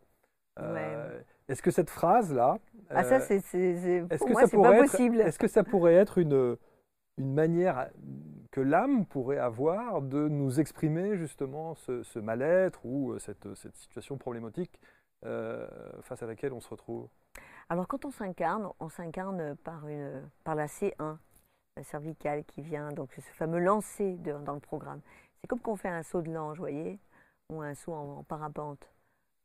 Euh, Est-ce que cette phrase-là, Ah, ça, euh, c'est, est-ce que moi, ça pourrait pas être, possible. est-ce que ça pourrait être une, une manière que l'âme pourrait avoir de nous exprimer justement ce, ce mal-être ou euh, cette, cette situation problématique euh, face à laquelle on se retrouve? Alors, quand on s'incarne, on s'incarne par, une, par la C1, la cervicale qui vient, donc ce fameux lancer de- dans le programme. C'est comme qu'on fait un saut de l'ange, vous voyez, ou un saut en, en parapente,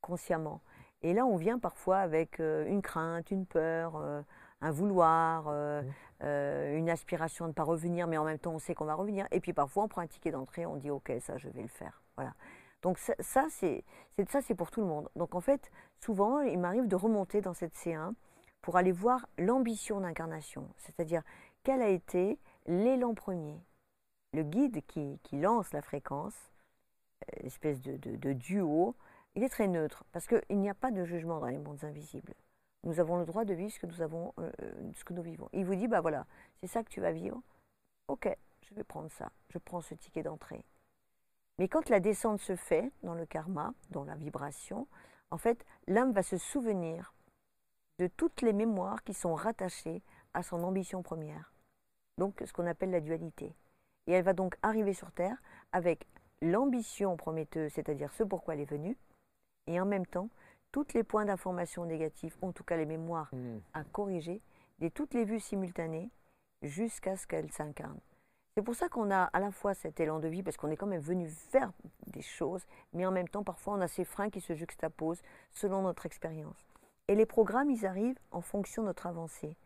consciemment. Et là, on vient parfois avec euh, une crainte, une peur, euh, un vouloir, euh, Mmh. une aspiration de ne pas revenir, mais en même temps, on sait qu'on va revenir. Et puis parfois, on prend un ticket d'entrée, on dit, OK, ça, je vais le faire. Voilà. Donc ça, ça, c'est ça, c'est pour tout le monde. Donc en fait, souvent, il m'arrive de remonter dans cette C1 pour aller voir l'ambition d'incarnation, c'est-à-dire quel a été l'élan premier, le guide qui, qui lance la fréquence, espèce de, de- de duo, il est très neutre parce qu'il n'y a pas de jugement dans les mondes invisibles. Nous avons le droit de vivre ce que nous avons, euh, euh, ce que nous vivons. Il vous dit, bah voilà, c'est ça que tu vas vivre. Ok, je vais prendre ça. Je prends ce ticket d'entrée. Mais quand la descente se fait dans le karma, dans la vibration, en fait, l'âme va se souvenir de toutes les mémoires qui sont rattachées à son ambition première. Donc, ce qu'on appelle la dualité. Et elle va donc arriver sur Terre avec l'ambition prometteuse, c'est-à-dire ce pourquoi elle est venue, et en même temps, tous les points d'information négatifs, en tout cas les mémoires à corriger, de toutes les vues simultanées, jusqu'à ce qu'elle s'incarne. C'est pour ça qu'on a à la fois cet élan de vie, parce qu'on est quand même venu faire des choses, mais en même temps, parfois, on a ces freins qui se juxtaposent selon notre expérience. Et les programmes, ils arrivent en fonction de notre avancée.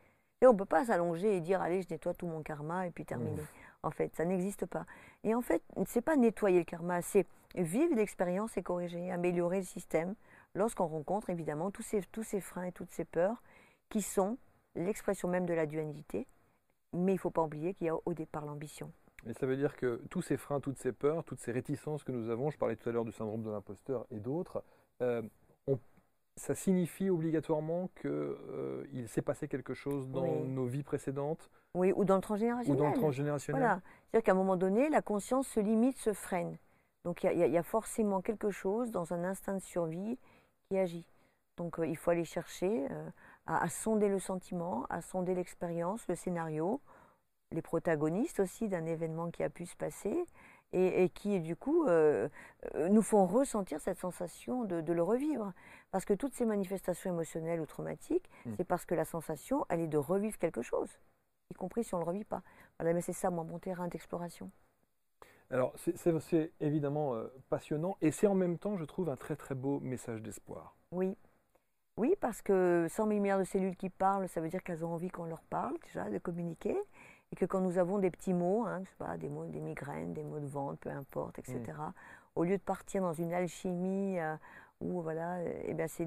Et on ne peut pas s'allonger et dire, allez, je nettoie tout mon karma et puis terminer. En fait, ça n'existe pas. Et en fait, c'est pas nettoyer le karma, c'est vivre l'expérience et corriger, améliorer le système lorsqu'on rencontre évidemment tous ces, tous ces freins et toutes ces peurs qui sont l'expression même de la dualité. Mais il ne faut pas oublier qu'il y a au départ l'ambition. Et ça veut dire que tous ces freins, toutes ces peurs, toutes ces réticences que nous avons, je parlais tout à l'heure du syndrome de l'imposteur et d'autres, euh, ça signifie obligatoirement qu'il s'est passé quelque chose dans Oui. nos vies précédentes Oui, ou dans le ou transgénérationnel. dans le transgénérationnel Voilà. C'est-à-dire qu'à un moment donné, la conscience se limite, se freine. Donc il y a- y, y forcément quelque chose dans un instinct de survie qui agit. Donc euh, il faut aller chercher euh, à, à sonder le sentiment, à sonder l'expérience, le scénario, les protagonistes aussi d'un événement qui a pu se passer et, et qui du coup euh, nous font ressentir cette sensation de, de le revivre. Parce que toutes ces manifestations émotionnelles ou traumatiques, Mm. c'est parce que la sensation, elle est de revivre quelque chose, y compris si on ne le revit pas. Voilà, mais c'est ça, moi, mon terrain d'exploration. Alors, c'est- évidemment euh, passionnant et c'est en même temps, je trouve, un très très beau message d'espoir. Oui. Oui, parce que 100 000 milliards de cellules qui parlent, ça veut dire qu'elles ont envie qu'on leur parle déjà, de communiquer. et que quand nous avons des petits maux, hein, je sais pas, des, maux, des migraines, des maux de ventre, peu importe, etc., au lieu de partir dans une alchimie euh, où voilà, eh bien c'est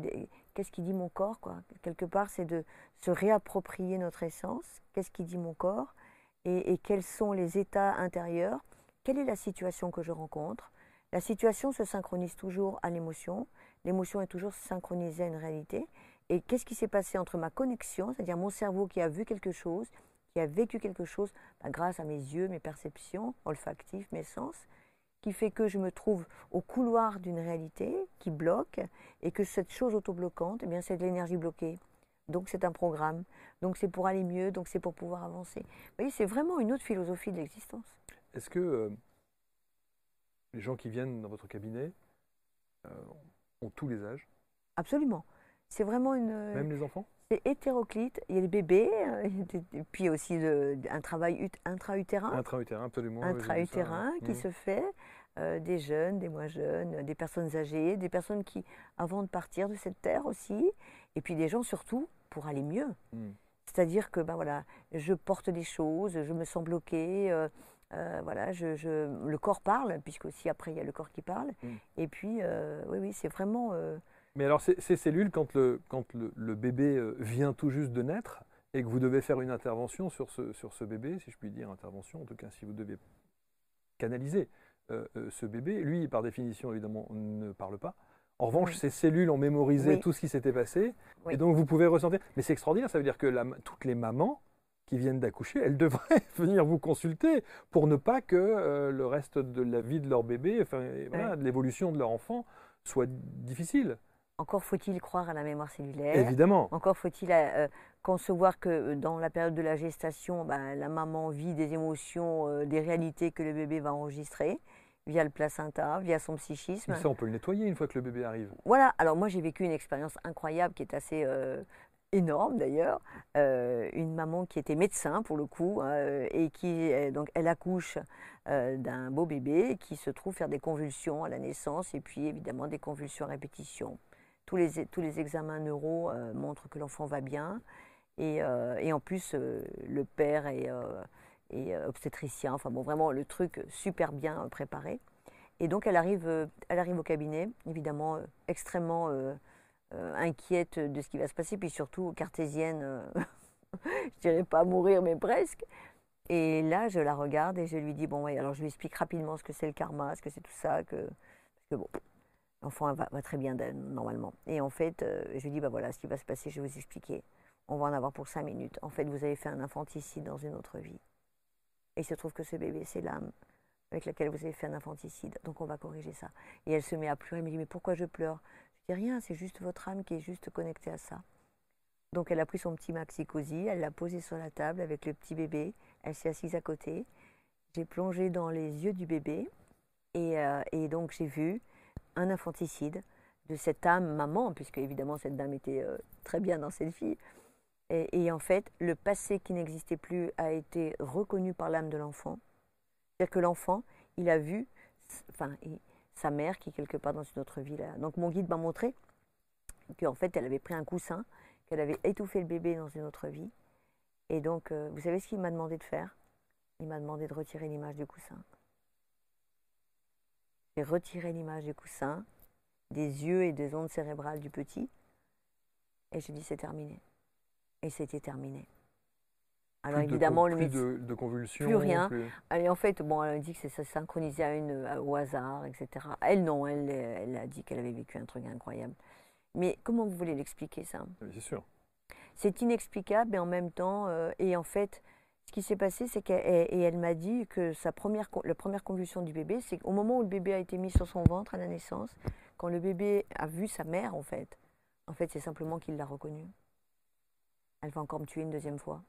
qu'est-ce qui dit mon corps quoi Quelque part, c'est de se réapproprier notre essence. Qu'est-ce qui dit mon corps et, quels sont les états intérieurs? Quelle est la situation que je rencontre? La situation se synchronise toujours à l'émotion. L'émotion est toujours synchronisée à une réalité. Et qu'est-ce qui s'est passé entre ma connexion, c'est-à-dire mon cerveau qui a vu quelque chose, qui a vécu quelque chose, ben, grâce à mes yeux, mes perceptions olfactives, mes sens, qui fait que je me trouve au couloir d'une réalité qui bloque et que cette chose autobloquante, eh bien, c'est de l'énergie bloquée. Donc c'est un programme, donc c'est pour aller mieux, donc c'est pour pouvoir avancer. Vous voyez, c'est vraiment une autre philosophie de l'existence. Est-ce que euh, les gens qui viennent dans votre cabinet euh, ont tous les âges? Absolument. C'est vraiment une. Même les enfants? C'est hétéroclite. Il y a les bébés, euh, et puis aussi un travail intra-utérin. Intra-utérin, absolument. Intra-utérin qui mmh. se fait. Euh, des jeunes, des moins jeunes, des personnes âgées, des personnes qui, avant de partir de cette terre aussi, et puis des gens surtout pour aller mieux. Mmh. C'est-à-dire que ben voilà, je porte des choses, je me sens bloquée, euh, voilà, je, le corps parle, puisque aussi après il y a le corps qui parle. Mmh. Et puis, oui, oui, c'est vraiment mais alors, ces, cellules, quand, le, quand le, bébé euh, vient tout juste de naître et que vous devez faire une intervention sur ce, sur ce bébé, si je puis dire intervention, en tout cas si vous devez canaliser euh, euh, ce bébé, lui, par définition, évidemment, ne parle pas. En revanche, ces cellules ont mémorisé tout ce qui s'était passé, et donc vous pouvez ressentir. Mais c'est extraordinaire, ça veut dire que toutes les mamans qui viennent d'accoucher, elles devraient venir vous consulter pour ne pas que le reste de la vie de leur bébé, enfin, de l'évolution de leur enfant, soit difficile. Encore faut-il croire à la mémoire cellulaire. Évidemment. Encore faut-il euh, concevoir que euh, dans la période de la gestation, ben, la maman vit des émotions, euh, des réalités que le bébé va enregistrer via le placenta, via son psychisme. Mais ça, on peut le nettoyer une fois que le bébé arrive. Voilà. Alors moi, j'ai vécu une expérience incroyable qui est assez énorme d'ailleurs. une maman qui était médecin pour le coup et qui donc elle accouche d'un beau bébé qui se trouve faire des convulsions à la naissance et puis évidemment des convulsions à répétition. Tous les, tous les examens neuro euh, montrent que l'enfant va bien. Et, euh, et en plus, euh, le père est, obstétricien. Enfin bon, vraiment le truc super bien préparé. Et donc elle arrive, elle arrive au cabinet, évidemment extrêmement inquiète de ce qui va se passer, puis surtout cartésienne, je dirais pas mourir, mais presque. Et là, je la regarde et je lui dis, bon, ouais, alors je lui explique rapidement ce que c'est le karma, ce que c'est tout ça, que, que bon, L'enfant va, très bien normalement. Et en fait, euh, je lui dis, bah voilà, ce qui va se passer, je vais vous expliquer. On va en avoir pour cinq minutes. En fait, vous avez fait un infanticide dans une autre vie. Et il se trouve que ce bébé, c'est l'âme avec laquelle vous avez fait un infanticide. Donc on va corriger ça. Et elle se met à pleurer. Elle me dit, mais pourquoi je pleure? Je dis rien, c'est juste votre âme qui est juste connectée à ça. Donc elle a pris son petit maxi cosy, elle l'a posé sur la table avec le petit bébé. Elle s'est assise à côté. J'ai plongé dans les yeux du bébé. Et, euh, donc j'ai vu un infanticide de cette âme maman, puisque évidemment cette dame était euh, très bien dans cette fille. Et, en fait, le passé qui n'existait plus a été reconnu par l'âme de l'enfant. C'est-à-dire que l'enfant, il a vu enfin, sa mère qui est quelque part dans une autre vie. Là. Donc mon guide m'a montré qu'en fait, elle avait pris un coussin, qu'elle avait étouffé le bébé dans une autre vie. Et donc, euh, vous savez ce qu'il m'a demandé de faire? Il m'a demandé de retirer l'image du coussin. J'ai retiré l'image du coussin, des yeux et des ondes cérébrales du petit. Et je dis c'est terminé. Et c'était terminé. Alors évidemment, le médecin. De, convulsions Plus rien. Et en fait, bon, elle a dit que ça synchronisait à une, au hasard, etc. Elle, non, elle, elle a dit qu'elle avait vécu un truc incroyable. Mais comment vous voulez l'expliquer, ça? C'est sûr. C'est inexplicable, mais en même temps, euh, et en fait, ce qui s'est passé, c'est qu'elle et elle m'a dit que sa première, la première convulsion du bébé, c'est qu'au moment où le bébé a été mis sur son ventre à la naissance, quand le bébé a vu sa mère, en fait, en fait, c'est simplement qu'il l'a reconnue. Elle va encore me tuer une deuxième fois.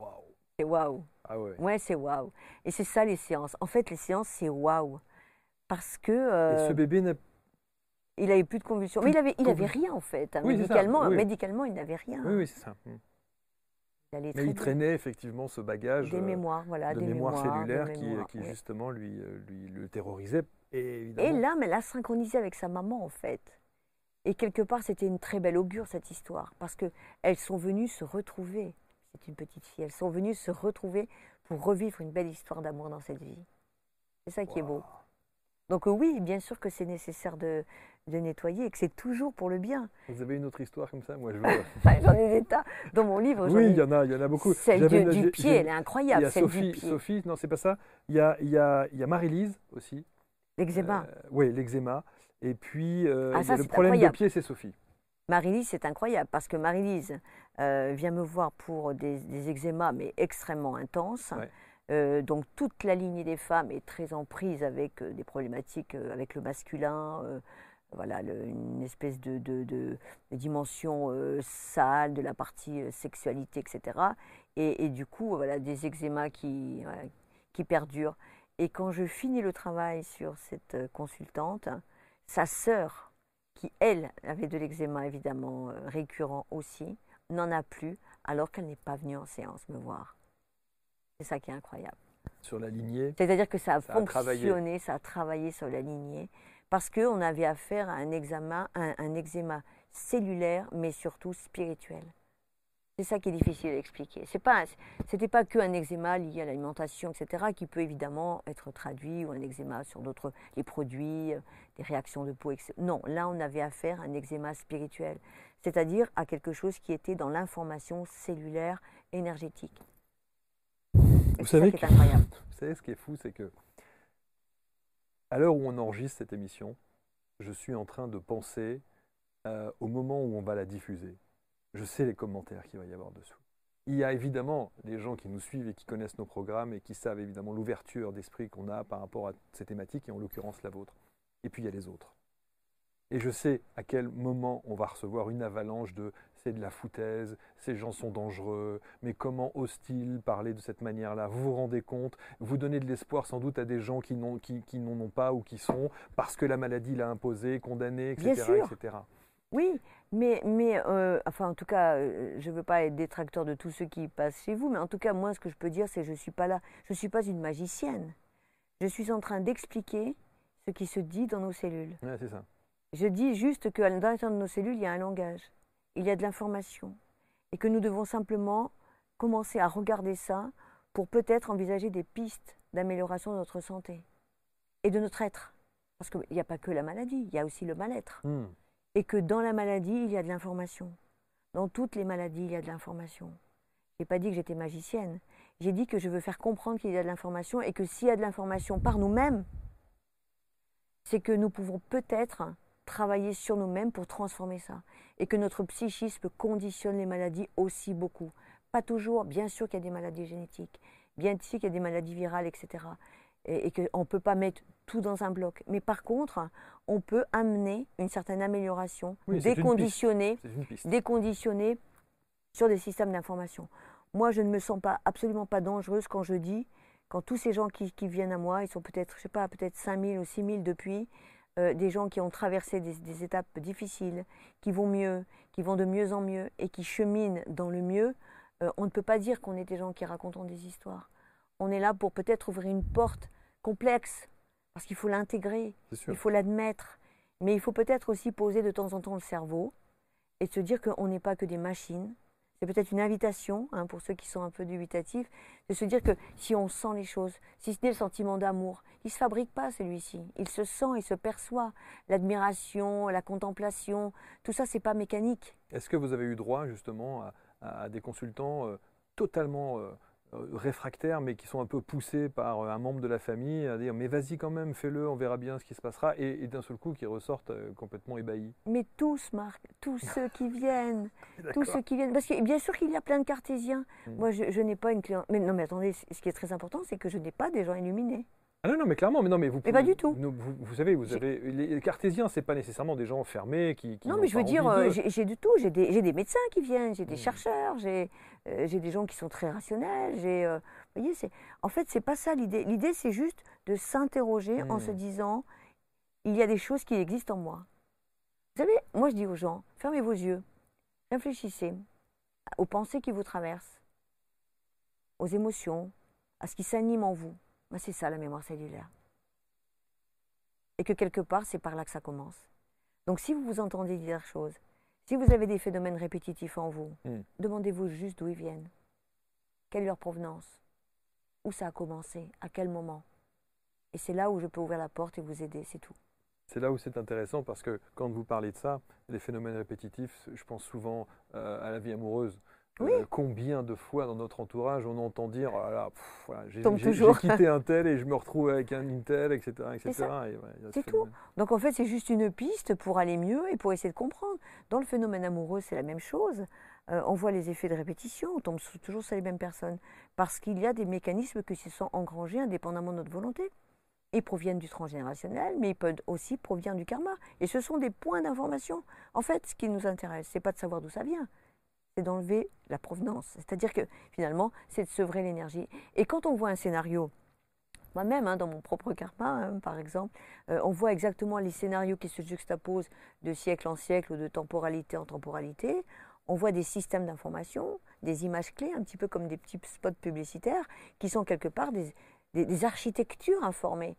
Waouh. C'est waouh. Ah ouais. Ouais, c'est waouh. Et c'est ça les séances. En fait, les séances, c'est waouh. Parce que. et ce euh, bébé n'a il n'avait plus de convulsions. Mais il avait, il avait rien en fait. Hein. médicalement, médicalement, il n'avait rien. Oui, oui, c'est ça. Hmm. Mais il traînait effectivement ce bagage des euh, mémoires, voilà, de des mémoire cellulaire qui, qui justement lui, euh, lui le terrorisait. Et, évidemment... et l'âme, elle a synchronisé avec sa maman en fait. Et quelque part, c'était une très belle augure cette histoire parce que elles sont venues se retrouver. c'est une petite fille. Elles sont venues se retrouver pour revivre une belle histoire d'amour dans cette vie. C'est ça qui est beau. Donc euh, oui, bien sûr que c'est nécessaire de, de nettoyer et que c'est toujours pour le bien. Vous avez une autre histoire comme ça? Moi, je veux. j'en ai des tas dans mon livre. Oui, il y en a, il y en a beaucoup. Celle du, pied, elle est incroyable. Il y a Sophie, Sophie, non, c'est pas ça. Il y a, il y a, il y a Marie-Lise aussi. L'eczéma. Euh, oui, l'eczéma. Et puis, euh, ah, le problème de pied, c'est Sophie. Marie-Lise, c'est incroyable parce que Marie-Lise euh, vient me voir pour des, des eczémas, mais extrêmement intenses. donc toute la lignée des femmes est très en prise avec des problématiques avec le masculin, voilà, une espèce de, de, dimension sale de la partie sexualité, etc. Et, du coup, voilà, des eczémas qui, qui perdurent. Et quand je finis le travail sur cette consultante, sa sœur, qui elle avait de l'eczéma évidemment récurrent aussi, n'en a plus alors qu'elle n'est pas venue en séance me voir. C'est ça qui est incroyable. Sur la lignée C'est-à-dire que ça a fonctionné, ça a travaillé sur la lignée parce qu'on avait affaire à un, examen, un, eczéma cellulaire, mais surtout spirituel. C'est ça qui est difficile à expliquer. Ce n'était pas, pas qu'un eczéma lié à l'alimentation, etc., qui peut évidemment être traduit, ou un eczéma sur d'autres, les produits, euh, des réactions de peau. Non, là, on avait affaire à un eczéma spirituel, c'est-à-dire à quelque chose qui était dans l'information cellulaire énergétique. Vous savez, que, vous savez, ce qui est fou, c'est que à l'heure où on enregistre cette émission, je suis en train de penser euh, au moment où on va la diffuser. Je sais les commentaires qu'il va y avoir dessous. Il y a évidemment des gens qui nous suivent et qui connaissent nos programmes et qui savent évidemment l'ouverture d'esprit qu'on a par rapport à ces thématiques et en l'occurrence la vôtre. Et puis il y a les autres. Et je sais à quel moment on va recevoir une avalanche de c'est de la foutaise, ces gens sont dangereux, mais comment ose-t-il parler de cette manière-là? Vous vous rendez compte Vous donnez de l'espoir sans doute à des gens qui n'en qui, qui ont pas ou qui sont, parce que la maladie l'a imposé, condamné, etc. etc. Oui, mais, mais euh, enfin, en tout cas, euh, je ne veux pas être détracteur de tous ceux qui passent chez vous, mais en tout cas, moi, ce que je peux dire, c'est que je ne suis pas là, je ne suis pas une magicienne. Je suis en train d'expliquer ce qui se dit dans nos cellules. Ouais, c'est ça. Je dis juste qu'à l'intérieur de nos cellules, il y a un langage il y a de l'information et que nous devons simplement commencer à regarder ça pour peut-être envisager des pistes d'amélioration de notre santé et de notre être. Parce qu'il n'y a pas que la maladie, il y a aussi le mal-être. Hmm. Et que dans la maladie, il y a de l'information. Dans toutes les maladies, il y a de l'information. Je n'ai pas dit que j'étais magicienne. J'ai dit que je veux faire comprendre qu'il y a de l'information et que s'il y a de l'information par nous-mêmes, c'est que nous pouvons peut-être travailler sur nous-mêmes pour transformer ça. Et que notre psychisme conditionne les maladies aussi beaucoup. Pas toujours, bien sûr qu'il y a des maladies génétiques, bien sûr qu'il y a des maladies virales, etc. Et, et qu'on ne peut pas mettre tout dans un bloc. Mais par contre, on peut amener une certaine amélioration, déconditionner, déconditionner sur des systèmes d'information. Moi, je ne me sens pas absolument pas dangereuse quand je dis, quand tous ces gens qui, qui viennent à moi, ils sont peut-être, je sais pas, peut-être 5000 ou 6000 depuis, euh, des gens qui ont traversé des, étapes difficiles, qui vont mieux, qui vont de mieux en mieux et qui cheminent dans le mieux, euh, on ne peut pas dire qu'on est des gens qui racontent des histoires. On est là pour peut-être ouvrir une porte complexe, parce qu'il faut l'intégrer, il faut l'admettre, mais il faut peut-être aussi poser de temps en temps le cerveau et se dire qu'on n'est pas que des machines, c'est peut-être une invitation hein, pour ceux qui sont un peu dubitatifs, de se dire que si on sent les choses, si ce n'est le sentiment d'amour, il ne se fabrique pas celui-ci. Il se sent, il se perçoit. L'admiration, la contemplation, tout ça, c'est pas mécanique. Est-ce que vous avez eu droit justement à, des consultants euh, totalement euh, réfractaires, mais qui sont un peu poussés par euh, un membre de la famille à dire mais vas-y quand même, fais-le, on verra bien ce qui se passera, et, d'un seul coup qui ressortent euh, complètement ébahis. Mais tous, Marc, tous ceux qui viennent, tous ceux qui viennent, parce que bien sûr qu'il y a plein de cartésiens. Hmm. Moi, je, n'ai pas une cliente. Mais non, mais attendez, ce qui est très important, c'est que je n'ai pas des gens illuminés. Ah non, non, mais clairement, mais non, mais vous. Mais pas du tout. vous, savez, vous avez les cartésiens, c'est pas nécessament des gens fermés qui. non, mais je veux dire, euh, j'ai du tout. J'ai des, des, médecins qui viennent, j'ai des hmm. chercheurs, j'ai euh, des gens qui sont très rationnels. J'ai, euh, vous voyez, c'est. En fait, c'est pas ça l'idée. L'idée, c'est juste de s'interroger en se hmm. disant, il y a des choses qui existent en moi. Vous savez, moi, je dis aux gens, fermez vos yeux, réfléchissez aux pensées qui vous traversent, aux émotions, à ce qui s'anime en vous c'est ça la mémoire cellulaire. Et que quelque part, c'est par là que ça commence. Donc si vous vous entendez dire des choses, si vous avez des phénomènes répétitifs en vous, hmm. demandez-vous juste d'où ils viennent. Quelle est leur provenance? Où ça a commencé? À quel moment? Et c'est là où je peux ouvrir la porte et vous aider, c'est tout. C'est là où c'est intéressant parce que quand vous parlez de ça, les phénomènes répétitifs, je pense souvent euh, à la vie amoureuse. Oui. Euh, combien de fois dans notre entourage on entend dire oh là là, pff, voilà, j'ai j'ai- j'ai toujours. quitté un tel et je me retrouve avec un Intel, etc. etc. Et ouais, C'est tout. phénomène. Donc en fait, c'est juste une piste pour aller mieux et pour essayer de comprendre. Dans le phénomène amoureux, c'est la même chose. Euh, on voit les effets de répétition, on tombe toujours sur les mêmes personnes. Parce qu'il y a des mécanismes qui se sont engrangés indépendamment de notre volonté. Ils proviennent du transgénérationnel, mais ils peuvent aussi provenir du karma. Et ce sont des points d'information. En fait, ce qui nous intéresse, c'est pas de savoir d'où ça vient, c'est d'enlever la provenance. C'est-à-dire que finalement, c'est de sevrer l'énergie. Et quand on voit un scénario, moi-même, hein, dans mon propre karma, hein, par exemple, euh, on voit exactement les scénarios qui se juxtaposent de siècle en siècle ou de temporalité en temporalité. On voit des systèmes d'information, des images clés, un petit peu comme des petits spots publicitaires, qui sont quelque part des, architectures informées.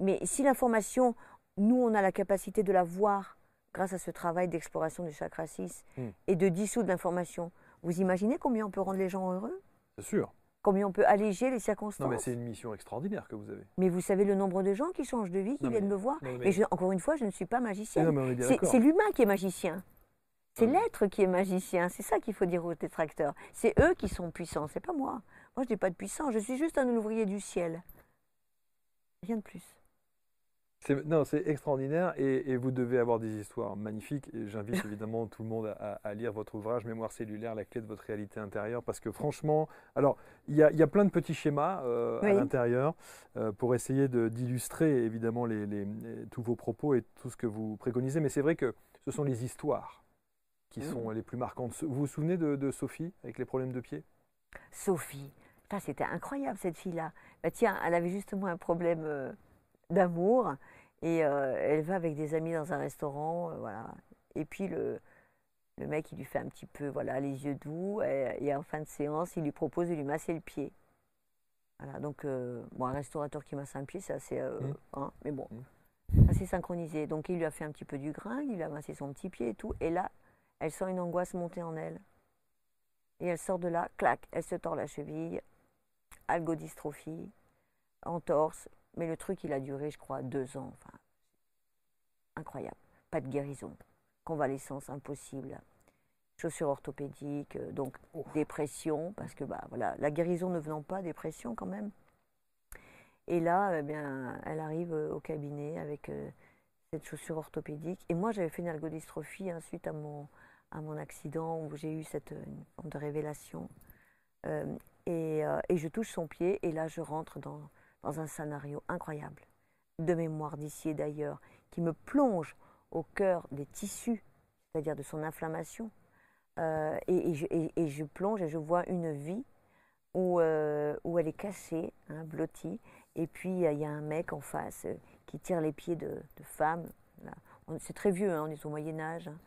Mais si l'information, nous, on a la capacité de la voir grâce à ce travail d'exploration du chakra 6 Hmm. et de dissoudre l'information, vous imaginez combien on peut rendre les gens heureux? C'est sûr. Combien on peut alléger les circonstances? Non, mais c'est une mission extraordinaire que vous avez. mais vous savez le nombre de gens qui changent de vie, qui Non, viennent mais- me voir. non, mais- Et je- encore une fois, je ne suis pas magicienne. C'est l'humain qui est magicien. C'est l'être qui est magicien. C'est ça qu'il faut dire aux détracteurs. C'est eux qui sont puissants, c'est pas moi. Moi, je n'ai pas de puissance. Je suis juste un ouvrier du ciel. Rien de plus. C'est- Non, c'est extraordinaire et, et vous devez avoir des histoires magnifiques. J'invite évidemment tout le monde à, à lire votre ouvrage Mémoire cellulaire, la clé de votre réalité intérieure. Parce que franchement, alors, il y a, il y a plein de petits schémas euh, à l'intérieur euh, pour essayer d'illustrer évidemment les- les- les- tous vos propos et tout ce que vous préconisez. Mais c'est vrai que ce sont les histoires qui Mm. sont les plus marquantes. Vous vous souvenez de, de Sophie avec les problèmes de pied? Sophie, c'était incroyable cette fille-là. Bah, tiens, elle avait justement un problème euh, d'amour et euh, elle va avec des amis dans un restaurant, euh, voilà. Et puis le, le mec il lui fait un petit peu, voilà, les yeux doux et, et en fin de séance il lui propose de lui masser le pied. Voilà, donc euh, bon, un restaurateur qui masse un pied, c'est assez, euh, Mm. hein, mais bon, Mm. assez synchronisé. Donc il lui a fait un petit peu du grain, il lui a massé son petit pied et tout, et là, elle sent une angoisse monter en elle. Et elle sort de là, clac, elle se tord la cheville, algodystrophie, entorse. Mais le truc, il a duré, je crois, deux ans. Enfin, incroyable. Pas de guérison. Convalescence impossible. Chaussures orthopédiques, euh, donc dépression, parce que bah, voilà, la guérison ne venant pas, dépression quand même. Et là, eh bien, elle arrive euh, au cabinet avec euh, cette chaussure orthopédique. Et moi, j'avais fait une algodystrophie hein, suite à mon, à mon accident où j'ai eu cette une forme de révélation. Euh, et, euh, et je touche son pied et là je rentre dans, dans un scénario incroyable de mémoire d'ici et d'ailleurs qui me plonge au cœur des tissus, c'est-à-dire de son inflammation. Euh, et, je, plonge et je vois une vie où, euh, elle est cassée, hein, blottie, et puis il y a un mec en face euh, qui tire les pieds de, de femmes. C'est très vieux, hein, on est au Moyen Âge. hein.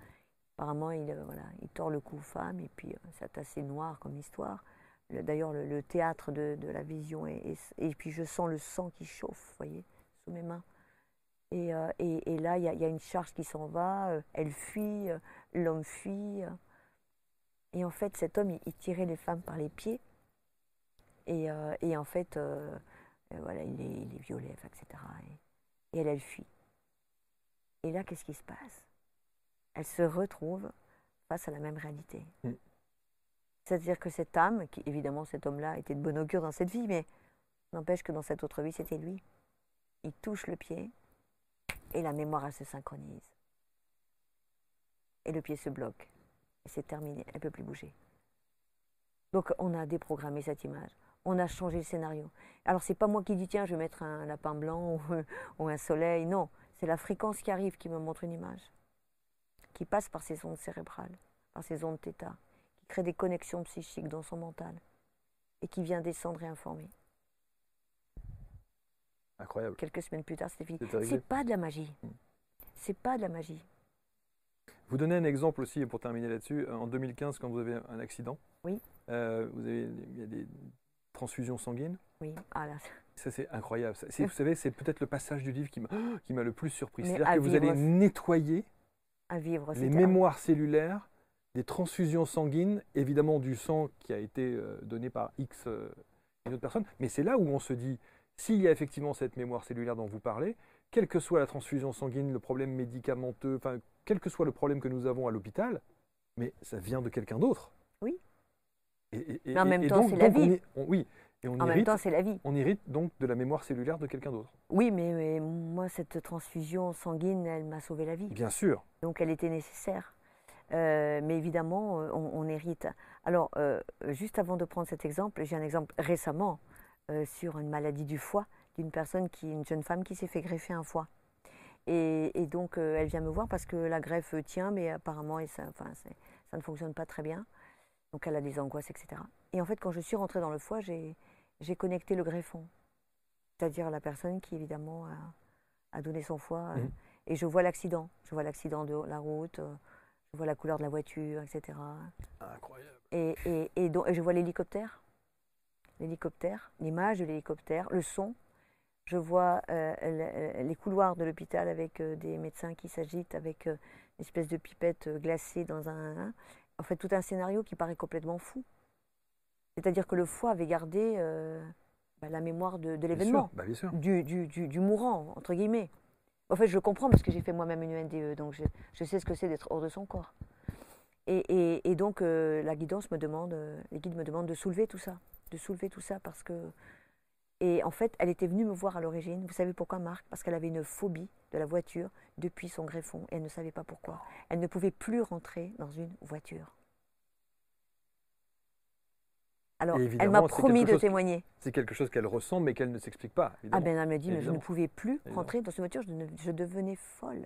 Apparemment, il, il tord le cou aux femmes, et puis c'est assez noir comme histoire. Le- D'ailleurs, le, théâtre de, la vision, et puis je sens le sang qui chauffe, vous voyez, sous mes mains. Et, euh, là, il y, a- une charge qui s'en va, euh, elle fuit, euh, l'homme fuit. Et en fait, cet homme, il, tirait les femmes par les pieds. Et, en fait, voilà, il les, il etc. Et, et elle, elle fuit. Et là, qu'est-ce qui se passe? Elle se retrouve face à la même réalité. Mm. C'est-à-dire que cette âme, qui évidemment cet homme-là était de bon augure dans cette vie, mais n'empêche que dans cette autre vie, c'était lui. Il touche le pied et la mémoire, se synchronise. Et le pied se bloque. Et c'est terminé, elle ne peut plus bouger. Donc on a déprogrammé cette image. On a changé le scénario. Alors c'est pas moi qui dis tiens je vais mettre un lapin blanc ou, un soleil. Non, c'est la fréquence qui arrive qui me montre une image, qui passe par ses ondes cérébrales, par ses ondes θ, crée des connexions psychiques dans son mental et qui vient descendre et informer. Incroyable. Quelques semaines plus tard, c'était fini. C'est pas de la magie. Mm. C'est pas de la magie. Vous donnez un exemple aussi, pour terminer là-dessus. En 2015, quand vous avez un accident, Oui. euh, vous avez, il y a des transfusions sanguines. Oui. Ah là, Ça, c'est incroyable. Ça, vous savez, c'est peut-être le passage du livre qui m'a le plus surpris. C'est-à-dire que vous allez nettoyer à vivre. les mémoires cellulaires des transfusions sanguines, évidemment du sang qui a été euh, donné par X euh, une autre personne, mais c'est là où on se dit, s'il y a effectivement cette mémoire cellulaire dont vous parlez, quelle que soit la transfusion sanguine, le problème médicamenteux, enfin, quel que soit le problème que nous avons à l'hôpital, mais ça vient de quelqu'un d'autre. Oui. Et, mais en même temps, c'est la vie. oui. Et on en même temps, c'est la vie. On hérite donc de la mémoire cellulaire de quelqu'un d'autre. Oui, mais, moi, cette transfusion sanguine, elle m'a sauvé la vie. Bien sûr. Donc, elle était nécessaire. Euh, mais évidemment, euh, on, hérite. Alors, euh, juste avant de prendre cet exemple, j'ai un exemple récemment sur une maladie du foie d'une personne qui, une jeune femme qui s'est fait greffer un foie. Et, donc, elle vient me voir parce que la greffe tient, mais apparemment, ça, enfin, ça ne fonctionne pas très bien. Donc, elle a des angoisses, etc. Et en fait, quand je suis rentrée dans le foie, j'ai connecté le greffon, c'est-à-dire la personne qui, évidemment, a, donné son foie. Mmh. Et je vois l'accident. Je vois l'accident de la route je vois la couleur de la voiture, etc. Incroyable. Et, et, et, donc, je vois l'hélicoptère, l'hélicoptère, l'image de l'hélicoptère, le son. Je vois euh, les couloirs de l'hôpital avec euh, des médecins qui s'agitent, avec euh, une espèce de pipette glacée dans un. En fait, tout un scénario qui paraît complètement fou. C'est-à-dire que le foie avait gardé bah, la mémoire de, l'événement, bah, du, du, du, du mourant, entre guillemets. En fait, je comprends parce que j'ai fait moi-même une UNDE, donc je, sais ce que c'est d'être hors de son corps. Et, donc, euh, la guidance me demande, euh, les guides me demandent de soulever tout ça, de soulever tout ça parce que. Et en fait, elle était venue me voir à l'origine. Vous savez pourquoi, Marc? Parce qu'elle avait une phobie de la voiture depuis son greffon et elle ne savait pas pourquoi. Elle ne pouvait plus rentrer dans une voiture. Alors, elle m'a promis de témoigner. C'est quelque chose qu'elle ressent, mais qu'elle ne s'explique pas. Ah ben, elle m'a dit, mais je ne pouvais plus rentrer dans cette voiture, je, devenais folle.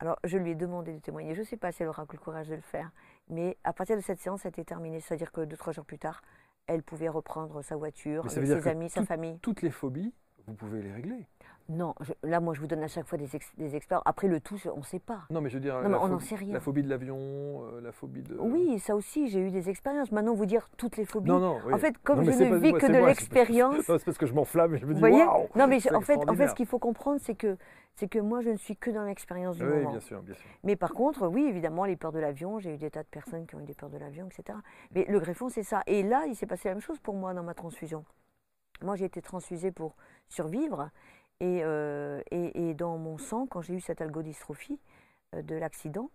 Alors, je lui ai demandé de témoigner. Je ne sais pas si elle aura le courage de le faire, mais à partir de cette séance, ça a été terminé. C'est-à-dire que deux, trois jours plus tard, elle pouvait reprendre sa voiture, avec ses amis, sa famille. Toutes les phobies, vous pouvez les régler. Non, là, moi, je vous donne à chaque fois des, des experts. Après, le tout, on ne sait pas. Non, mais je veux dire, non, on n'en sait rien. La phobie de l'avion, euh, la phobie de. Oui, ça aussi, j'ai eu des expériences. Maintenant, vous dire toutes les phobies. Non, non. En fait, comme je ne vis que de l'expérience. C'est parce que je m'enflamme et je me dis, waouh Non, mais en fait, en fait, ce qu'il faut comprendre, c'est que, c'est que moi, je ne suis que dans l'expérience du oui, moment. bien sûr, bien sûr. Mais par contre, oui, évidemment, les peurs de l'avion, j'ai eu des tas de personnes qui ont eu des peurs de l'avion, etc. Mais le greffon, c'est ça. Et là, il s'est passé la même chose pour moi dans ma transfusion. Moi, j'ai été transfusée pour survivre. Euh, et, et, dans mon sang, quand j'ai eu cette algodystrophie euh, de l'accident,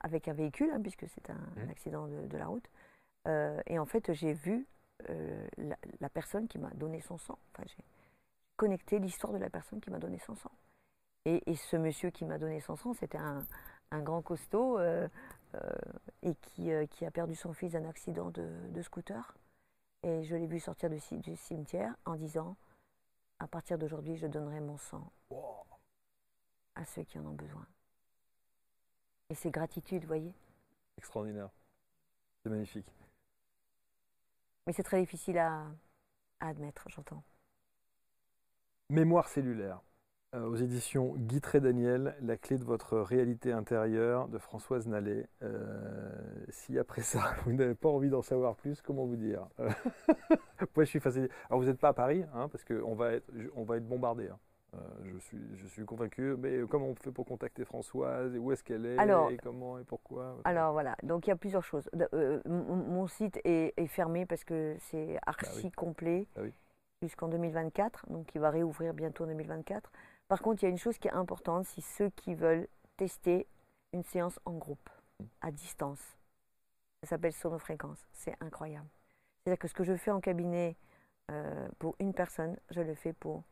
avec un véhicule, hein, puisque c'est un, mmh. accident de, la route, euh, et en fait, j'ai vu la, personne qui m'a donné son sang. Enfin, j'ai connecté l'histoire de la personne qui m'a donné son sang. Et, et, ce monsieur qui m'a donné son sang, c'était un, un, grand costaud et qui, qui, a perdu son fils d'un accident de, de, scooter. Et je l'ai vu sortir du, du cimetière en disant à partir d'aujourd'hui, je donnerai mon sang à ceux qui en ont besoin. Et c'est gratitude, vous voyez Extraordinaire. C'est magnifique. Mais c'est très difficile à admettre, j'entends. Mémoire cellulaire. Euh, aux éditions Guy Daniel, La clé de votre réalité intérieure de Françoise Nallet. Euh, si après ça, vous n'avez pas envie d'en savoir plus, comment vous dire? Moi, je suis fasciné? Alors, vous n'êtes pas à Paris, hein, parce qu'on va être, on va être bombardé. Hein. Euh, je, suis, je suis convaincu. Mais comment on fait pour contacter Françoise? Et Où est-ce qu'elle est, Et comment et pourquoi? Alors voilà, donc il y a plusieurs choses. mon site est, fermé parce que c'est bah archi complet bah jusqu'en 2024. Donc il va réouvrir bientôt en 2024. Par contre, il y a une chose qui est importante, c'est ceux qui veulent tester une séance en groupe, à distance. Ça s'appelle sonofréquence. C'est incroyable. C'est-à-dire que ce que je fais en cabinet euh, pour une personne, je le fais pour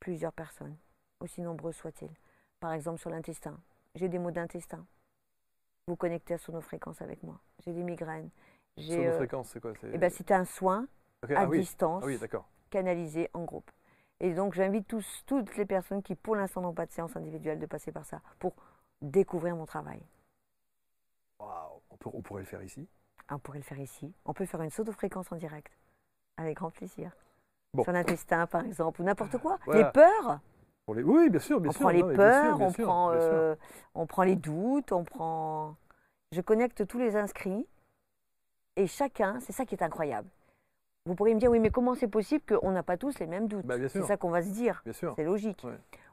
plusieurs personnes, aussi nombreuses soient-ils. Par exemple, sur l'intestin. J'ai des maux d'intestin. Vous connectez à sonofréquence avec moi. J'ai des migraines. Euh, sonofréquence, c'est quoi? Eh ben, C'est un soin à ah distance, ah oui, canalisé en groupe. Et donc j'invite tous, toutes les personnes qui pour l'instant n'ont pas de séance individuelle de passer par ça pour découvrir mon travail. On, pourrait le faire ici? On pourrait le faire ici. On peut faire une saut de fréquence en direct, avec grand plaisir. Sur l'intestin par exemple, ou n'importe quoi. Les peurs? Oui, bien sûr, bien on sûr. Prend les peurs, on, prend, euh, on prend les doutes, on prend... Je connecte tous les inscrits et chacun, c'est ça qui est incroyable. Vous pourriez me dire, oui, mais comment c'est possible qu'on n'a pas tous les mêmes doutes bah, C'est ça qu'on va se dire. C'est logique.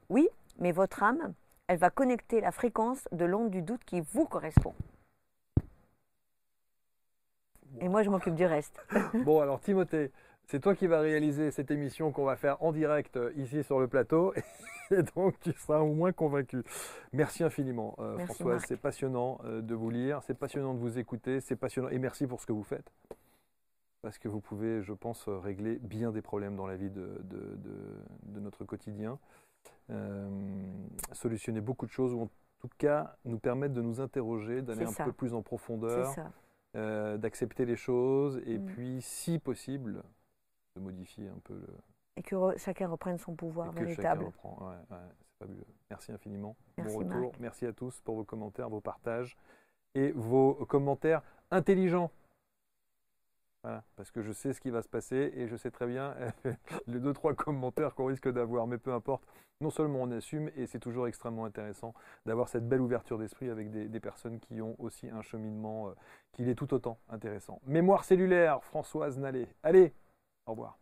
Oui, mais votre âme, elle va connecter la fréquence de l'onde du doute qui vous correspond. Et moi, je m'occupe du reste. bon, alors Timothée, c'est toi qui vas réaliser cette émission qu'on va faire en direct euh, ici sur le plateau. Et donc, tu seras au moins convaincu. Merci infiniment, euh, Merci, Françoise. C'est passionnant euh, de vous lire, c'est passionnant de vous écouter, c'est passionnant. Et merci pour ce que vous faites. Parce que vous pouvez, je pense, euh, régler bien des problèmes dans la vie de, de- de- de notre quotidien. Euh, solutionner beaucoup de choses, ou en tout cas nous permettre de nous interroger, d'aller un ça. peu plus en profondeur, euh, d'accepter les choses, et Mm. puis, si possible, de modifier un peu le, Et que re- chacun reprenne son pouvoir et que chacun véritable. reprend. Ouais, ouais, c'est fabuleux. Merci infiniment. Merci, bon retour. Marc. Merci à tous pour vos commentaires, vos partages et vos commentaires intelligents. Parce que je sais ce qui va se passer et je sais très bien les deux trois commentaires qu'on risque d'avoir, mais peu importe. Non seulement on assume et c'est toujours extrêmement intéressant d'avoir cette belle ouverture d'esprit avec des, personnes qui ont aussi un cheminement euh, qui est tout autant intéressant. Mémoire cellulaire, Françoise Nallet. Allez, au revoir.